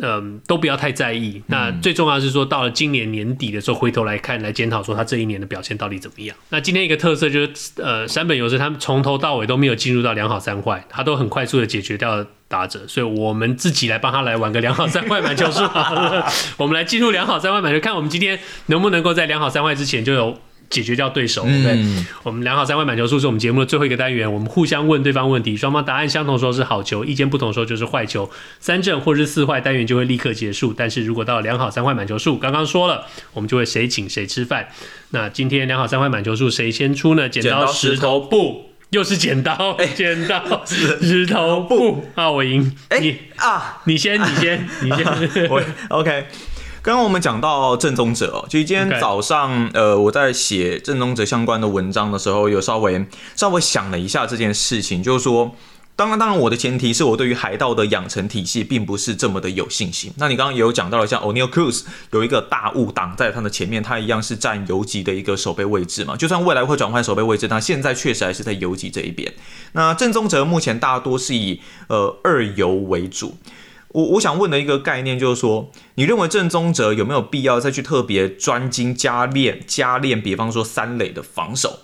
嗯，都不要太在意。那最重要的是说，到了今年年底的时候，回头来看，来检讨说他这一年的表现到底怎么样。那今天一个特色就是，呃，山本由伸他们从头到尾都没有进入到良好三坏，他都很快速的解决掉打者，所以我们自己来帮他来玩个良好三坏满球数好了。我们来进入良好三坏满球，看我们今天能不能够在良好三坏之前就有。解决掉对手，对，嗯、我们良好三坏满球数是我们节目的最后一个单元，我们互相问对方问题，双方答案相同时候是好球，意见不同时候就是坏球，三正或是四坏单元就会立刻结束。但是如果到了两好三坏满球数，刚刚说了，我们就会谁请谁吃饭。那今天良好三坏满球数谁先出呢？剪刀石头布，又是剪刀，欸、剪刀石头布啊，我赢，欸、你啊，你先，你先，你先，啊、我 OK。刚刚我们讲到正宗者哦，其实今天早上.呃，我在写正宗者相关的文章的时候，有稍微稍微想了一下这件事情，就是说，当然，当然，我的前提是我对于海盗的养成体系并不是这么的有信心。那你刚刚也有讲到了，像 O'Neill Cruz 有一个大雾挡在他的前面，他一样是占游击的一个守备位置嘛。就算未来会转换守备位置，他现在确实还是在游击这一边。那郑宗哲目前大多是以呃二游为主。我我想问的一个概念就是说，你认为郑宗哲有没有必要再去特别专精加练加练，比方说三垒的防守，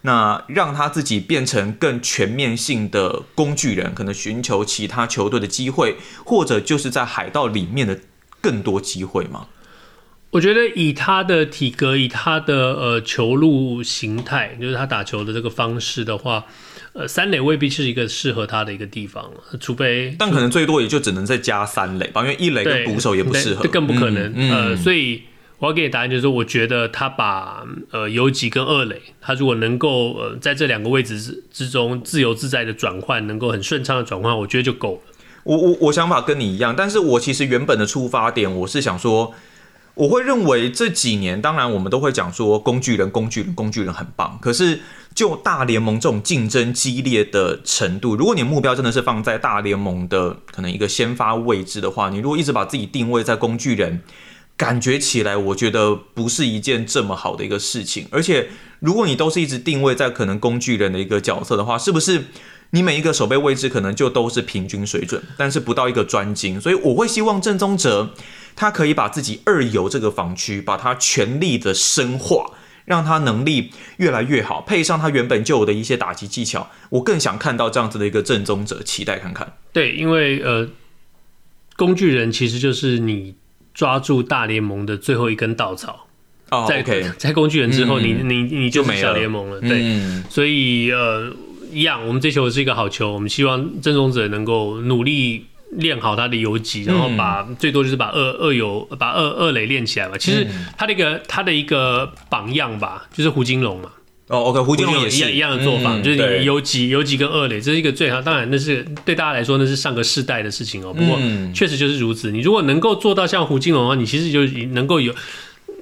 那让他自己变成更全面性的工具人，可能寻求其他球队的机会，或者就是在海盗里面的更多机会吗？我觉得以他的体格，以他的呃球路形态，就是他打球的这个方式的话。呃，三垒未必是一个适合他的一个地方，除非，但可能最多也就只能再加三垒吧，因为一垒跟捕手也不适合，这更不可能。嗯、呃，所以我要给你答案就是说，我觉得他把呃游击跟二垒，他如果能够呃在这两个位置之之中自由自在的转换，能够很顺畅的转换，我觉得就够了。我我我想法跟你一样，但是我其实原本的出发点，我是想说。我会认为这几年，当然我们都会讲说工具人、工具人、工具人很棒。可是就大联盟这种竞争激烈的程度，如果你目标真的是放在大联盟的可能一个先发位置的话，你如果一直把自己定位在工具人，感觉起来我觉得不是一件这么好的一个事情。而且如果你都是一直定位在可能工具人的一个角色的话，是不是？你每一个守备位置可能就都是平均水准，但是不到一个专精，所以我会希望郑宗哲他可以把自己二游这个防区，把它全力的深化，让他能力越来越好，配上他原本就有的一些打击技巧，我更想看到这样子的一个正宗者，期待看看。对，因为呃，工具人其实就是你抓住大联盟的最后一根稻草。哦，在 okay 在工具人之后，嗯、你你你就没有小联盟了。了对，嗯、所以呃。一样，我们这球是一个好球。我们希望正宗者能够努力练好他的游击，然后把、嗯、最多就是把二二游把二二垒练起来吧。其实他的一个他的一个榜样吧，就是胡金龙嘛。哦，OK，胡金龙也是一样的做法，嗯、就是你游击游击跟二垒，这是一个最好。当然，那是对大家来说那是上个世代的事情哦。不过确实就是如此。你如果能够做到像胡金龙的话，你其实就能够有。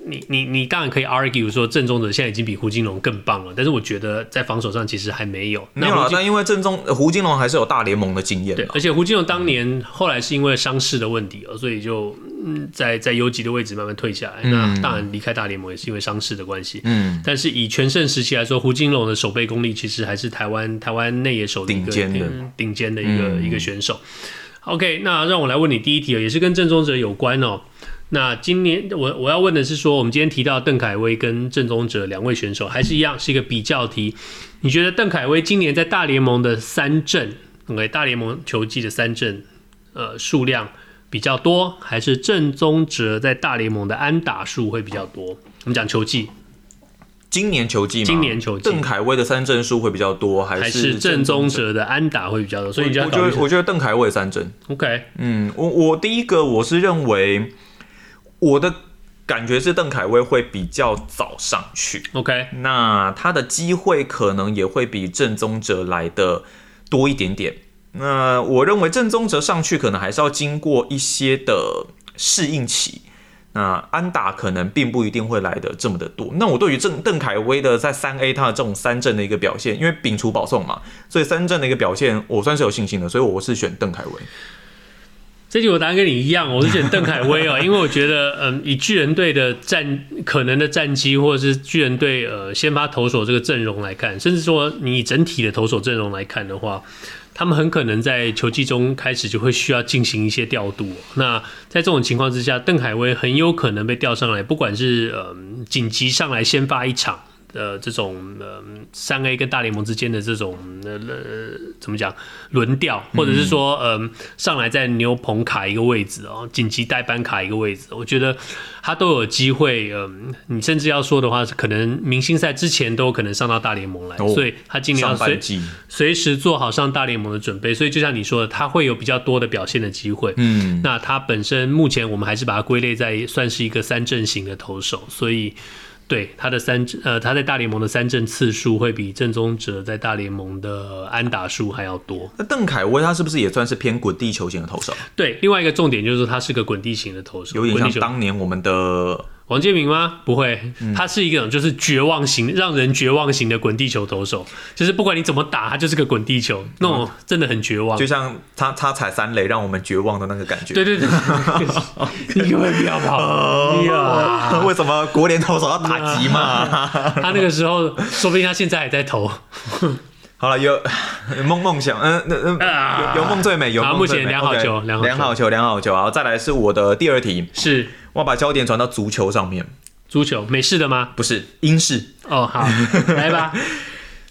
你你你当然可以 argue 说郑宗哲现在已经比胡金龙更棒了，但是我觉得在防守上其实还没有。没有啊，但因为郑宗胡金龙还是有大联盟的经验。对，而且胡金龙当年后来是因为伤势的问题哦，所以就嗯在在游击的位置慢慢退下来。嗯、那当然离开大联盟也是因为伤势的关系。嗯，但是以全盛时期来说，胡金龙的守备功力其实还是台湾台湾内野手的一个顶尖的顶尖的一个、嗯、一个选手。OK，那让我来问你第一题，也是跟郑宗哲有关哦。那今年我我要问的是说，我们今天提到邓凯威跟郑宗哲两位选手，还是一样是一个比较题。你觉得邓凯威今年在大联盟的三振，OK，大联盟球季的三振，呃，数量比较多，还是郑宗哲在大联盟的安打数会比较多？我们讲球季，今年球季，今年球季，邓凯威的三振数会比较多，还是郑宗哲的安打会比较多？所以你我觉得，我觉得邓凯威三振，OK，嗯，我我第一个我是认为。我的感觉是邓凯威会比较早上去，OK，那他的机会可能也会比郑宗哲来的多一点点。那我认为郑宗哲上去可能还是要经过一些的适应期，那安打可能并不一定会来的这么的多。那我对于郑邓凯威的在三 A 他的这种三振的一个表现，因为摒除保送嘛，所以三振的一个表现我算是有信心的，所以我是选邓凯威。这题我答案跟你一样，我是选邓凯威啊，因为我觉得，嗯，以巨人队的战可能的战绩，或者是巨人队呃先发投手这个阵容来看，甚至说你以整体的投手阵容来看的话，他们很可能在球季中开始就会需要进行一些调度。那在这种情况之下，邓凯威很有可能被调上来，不管是嗯紧急上来先发一场。呃，这种呃，三 A 跟大联盟之间的这种呃呃，怎么讲轮调，或者是说呃，上来在牛棚卡一个位置哦，紧急代班卡一个位置，我觉得他都有机会。嗯、呃，你甚至要说的话，可能明星赛之前都有可能上到大联盟来，哦、所以他今年要随随时做好上大联盟的准备。所以就像你说的，他会有比较多的表现的机会。嗯，那他本身目前我们还是把它归类在算是一个三阵型的投手，所以。对他的三呃，他在大联盟的三振次数会比郑宗哲在大联盟的安打数还要多。那邓凯威他是不是也算是偏滚地球型的投手？对，另外一个重点就是他是个滚地型的投手，有点像当年我们的。王建民吗？不会，他是一个就是绝望型、让人绝望型的滚地球投手，就是不管你怎么打，他就是个滚地球，那种真的很绝望。就像他他踩三垒让我们绝望的那个感觉。对对对，你可不可以不要跑？为什么国联投手要打击嘛？他那个时候，说不定他现在还在投。好了，有 梦梦想，嗯，那嗯，有梦最美，有梦最美。良好球，良好球，良好球。然后再来是我的第二题，是。我把焦点转到足球上面。足球，美式的吗？不是，英式。哦，好，来吧。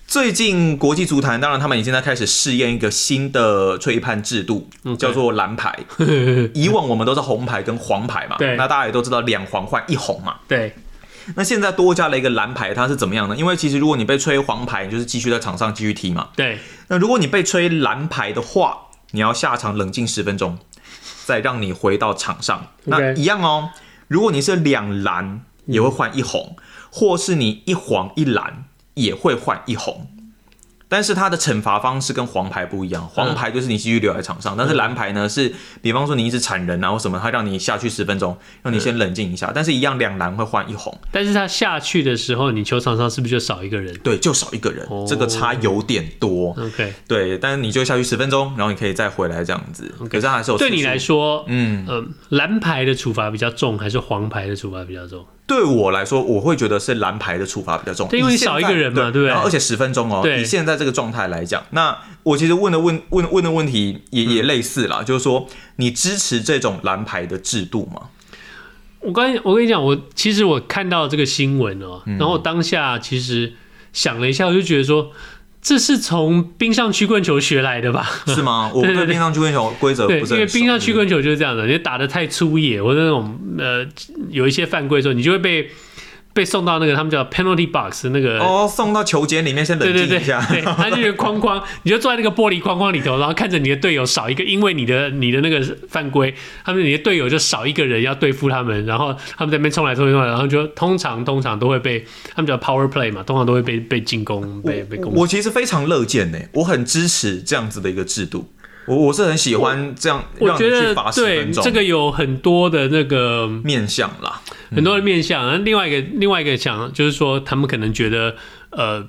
最近国际足坛，当然他们已经在开始试验一个新的吹判制度.叫做蓝牌。以往我们都是红牌跟黄牌嘛，对。那大家也都知道，两黄换一红嘛，对。那现在多加了一个蓝牌，它是怎么样呢？因为其实如果你被吹黄牌，你就是继续在场上继续踢嘛，对。那如果你被吹蓝牌的话，你要下场冷静十分钟，再让你回到场上。那一样哦。如果你是两蓝，也会换一红，或是你一黄一蓝，也会换一红。但是他的惩罚方式跟黄牌不一样，黄牌就是你继续留在场上，嗯、但是蓝牌呢是，比方说你一直铲人啊或什么，他让你下去十分钟，让你先冷静一下。嗯、但是，一样两蓝会换一红。但是他下去的时候，你球场上是不是就少一个人？对，就少一个人，哦、这个差有点多。OK，对，但是你就下去十分钟，然后你可以再回来这样子。可是还是有。对你来说，嗯呃，蓝牌的处罚比较重，还是黄牌的处罚比较重？对我来说，我会觉得是蓝牌的处罚比较重，因为你少一个人嘛，对，对不对？而且十分钟哦，以现在这个状态来讲，那我其实问的问问问的问题也也类似啦，嗯、就是说你支持这种蓝牌的制度吗？我刚我跟你讲，我其实我看到这个新闻哦，然后当下其实想了一下，我就觉得说。这是从冰上曲棍球学来的吧？是吗？我对冰上曲棍球规则。对，因为冰上曲棍球就是这样的，你打的太粗野或者那种呃有一些犯规的时候，你就会被。被送到那个他们叫 penalty box 那个哦，送到球间里面先冷静一下。对，他就是框框，你就坐在那个玻璃框框里头，然后看着你的队友少一个，因为你的你的那个犯规，他们你的队友就少一个人要对付他们，然后他们在那边冲来冲去，然后就通常通常都会被他们叫 power play 嘛，通常都会被被进攻，被被攻。我其实非常乐见呢，我很支持这样子的一个制度。我我是很喜欢这样，我觉得对这个有很多的那个面向啦，很多的面向。然后另外一个另外一个想就是说，他们可能觉得呃，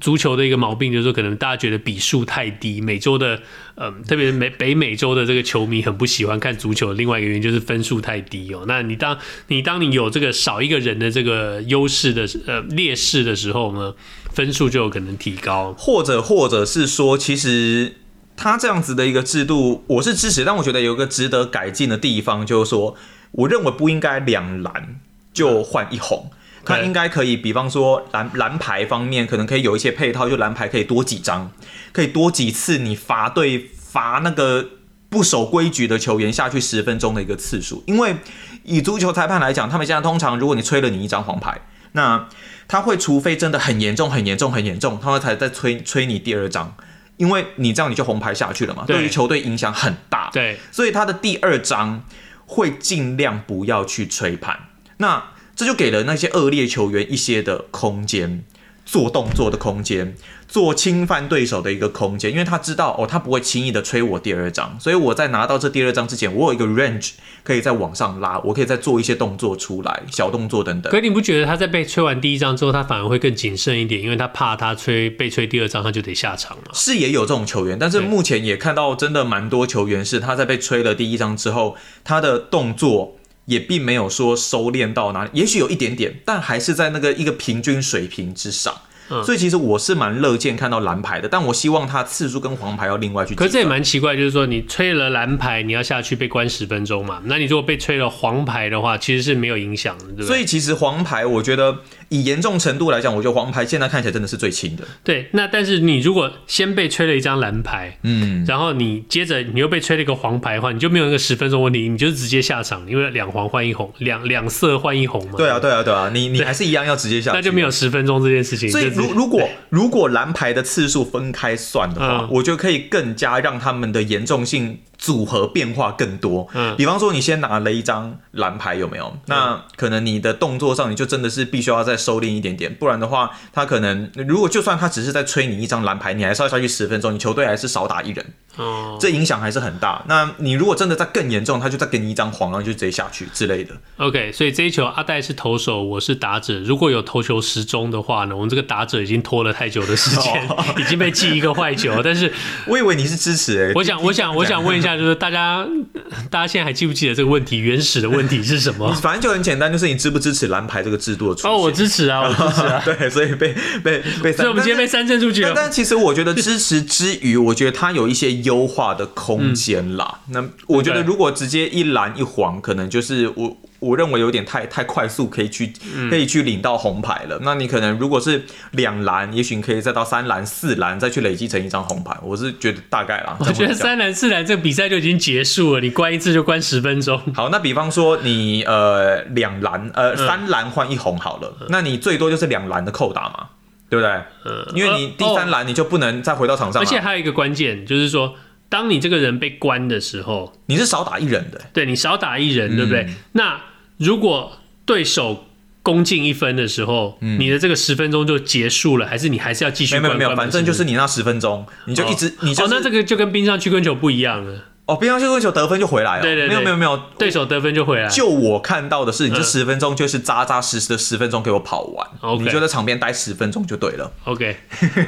足球的一个毛病就是说，可能大家觉得比数太低。美洲的嗯、呃，特别是美北美洲的这个球迷很不喜欢看足球。另外一个原因就是分数太低哦。那你当你当你有这个少一个人的这个优势的呃劣势的时候呢，分数就有可能提高，或者或者是说其实。他这样子的一个制度，我是支持，但我觉得有一个值得改进的地方，就是说，我认为不应该两蓝就换一红，他应该可以，比方说蓝蓝牌方面，可能可以有一些配套，就蓝牌可以多几张，可以多几次你罚对罚那个不守规矩的球员下去十分钟的一个次数，因为以足球裁判来讲，他们现在通常如果你吹了你一张黄牌，那他会除非真的很严重、很严重、很严重，他们才再吹吹你第二张。因为你这样你就红牌下去了嘛，对。于球队影响很大。对，所以他的第二张会尽量不要去吹判，那这就给了那些恶劣球员一些的空间，做动作的空间。做侵犯对手的一个空间，因为他知道哦，他不会轻易的吹我第二张，所以我在拿到这第二张之前，我有一个 range 可以再往上拉，我可以再做一些动作出来，小动作等等。可你不觉得他在被吹完第一张之后，他反而会更谨慎一点，因为他怕他吹被吹第二张，他就得下场了。是也有这种球员，但是目前也看到真的蛮多球员是他在被吹了第一张之后，他的动作也并没有说收敛到哪里，也许有一点点，但还是在那个一个平均水平之上。所以其实我是蛮乐见看到蓝牌的，但我希望他次数跟黄牌要另外去。可是这也蛮奇怪，就是说你吹了蓝牌，你要下去被关十分钟嘛？那你如果被吹了黄牌的话，其实是没有影响的，对不对？所以其实黄牌，我觉得以严重程度来讲，我觉得黄牌现在看起来真的是最轻的。对，那但是你如果先被吹了一张蓝牌，嗯，然后你接着你又被吹了一个黄牌的话，你就没有那个十分钟问题，你就直接下场，因为两黄换一红，两两色换一红嘛。对啊，对啊，对啊，你你还是一样要直接下场，那就没有十分钟这件事情。所以如如果如果蓝牌的次数分开算的话，嗯、我觉得可以更加让他们的严重性组合变化更多。嗯，比方说你先拿了一张蓝牌，有没有？那可能你的动作上你就真的是必须要再收敛一点点，不然的话，他可能如果就算他只是在吹你一张蓝牌，你还是要下去十分钟，你球队还是少打一人。哦，这影响还是很大。那你如果真的再更严重，他就再给你一张黄，然后就直接下去之类的。OK，所以这一球阿戴是投手，我是打者。如果有投球时钟的话呢，我们这个打者已经拖了太久的时间，已经被记一个坏球。但是我以为你是支持哎、欸，我想，我想，我想问一下，就是大家，大家现在还记不记得这个问题？原始的问题是什么？反正就很简单，就是你支不支持蓝牌这个制度的出现？哦，我支持啊，我支持啊。对，所以被被被，所以我们今天被三振出去了。但其实我觉得支持之余，我觉得它有一些优化的空间啦。嗯、那我觉得如果直接一蓝一黄，可能就是我。我认为有点太太快速，可以去可以去领到红牌了。嗯、那你可能如果是两蓝，也许你可以再到三蓝、四蓝，再去累积成一张红牌。我是觉得大概啦。我觉得三蓝、四蓝这个比赛就已经结束了，你关一次就关十分钟。好，那比方说你呃两蓝呃三蓝换一红好了，嗯、那你最多就是两蓝的扣打嘛，对不对？嗯，因为你第三蓝你就不能再回到场上。而且还有一个关键就是说，当你这个人被关的时候，你是少打一人的。对，你少打一人，对不对？嗯、那如果对手攻进一分的时候，嗯、你的这个十分钟就结束了，还是你还是要继续关？没有没有，反正就是你那十分钟，你就一直、哦、你就、是、哦，那这个就跟冰上曲棍球不一样了。哦，边上就得分就回来了。对对对，没有没有没有，对手得分就回来。就我看到的是，你这十分钟就是扎扎实实的十分钟给我跑完。OK，你就在场边待十分钟就对了。OK，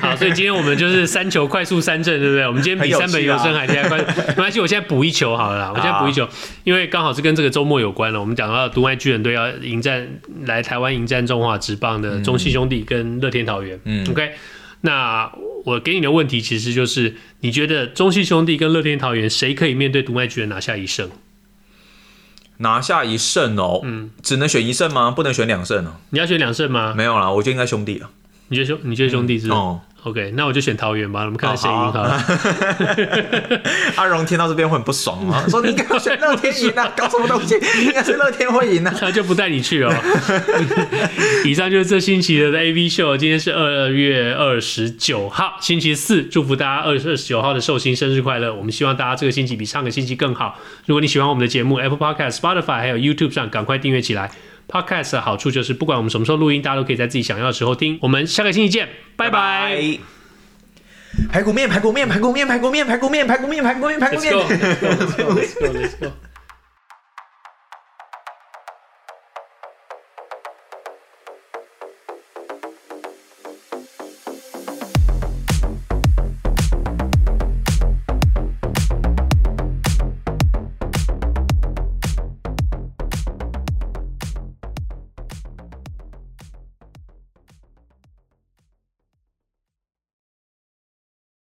好，所以今天我们就是三球快速三振，对不对？我们今天比三本游声还厉害。快，没关系，我现在补一球好了啦。我现在补一球，因为刚好是跟这个周末有关了。我们讲到独卖巨人队要迎战来台湾迎战中华职棒的中信兄弟跟乐天桃园。嗯，OK。那我给你的问题其实就是，你觉得中信兄弟跟乐天桃园谁可以面对独卖巨人拿下一胜？拿下一胜哦，嗯，只能选一胜吗？不能选两胜哦？你要选两胜吗？没有啦，我觉得应该兄弟啊。你觉得兄？你觉得兄弟是？嗯、哦。OK，那我就选桃园吧。我们看看谁赢好了。阿荣听到这边会很不爽吗？说你应该选乐天赢啊，搞什么东西？应该是乐天会赢啊。他就不带你去哦。以上就是这星期的 AV 秀。今天是二月二十九号，星期四。祝福大家二月二十九号的寿星生日快乐。我们希望大家这个星期比上个星期更好。如果你喜欢我们的节目，Apple Podcast、Spotify 还有 YouTube 上，赶快订阅起来。Podcast 的好处就是，不管我们什么时候录音，大家都可以在自己想要的时候听。我们下个星期见，拜拜。排骨面，排骨面，排骨面，排骨面，排骨面，排骨面，排骨面，排骨面。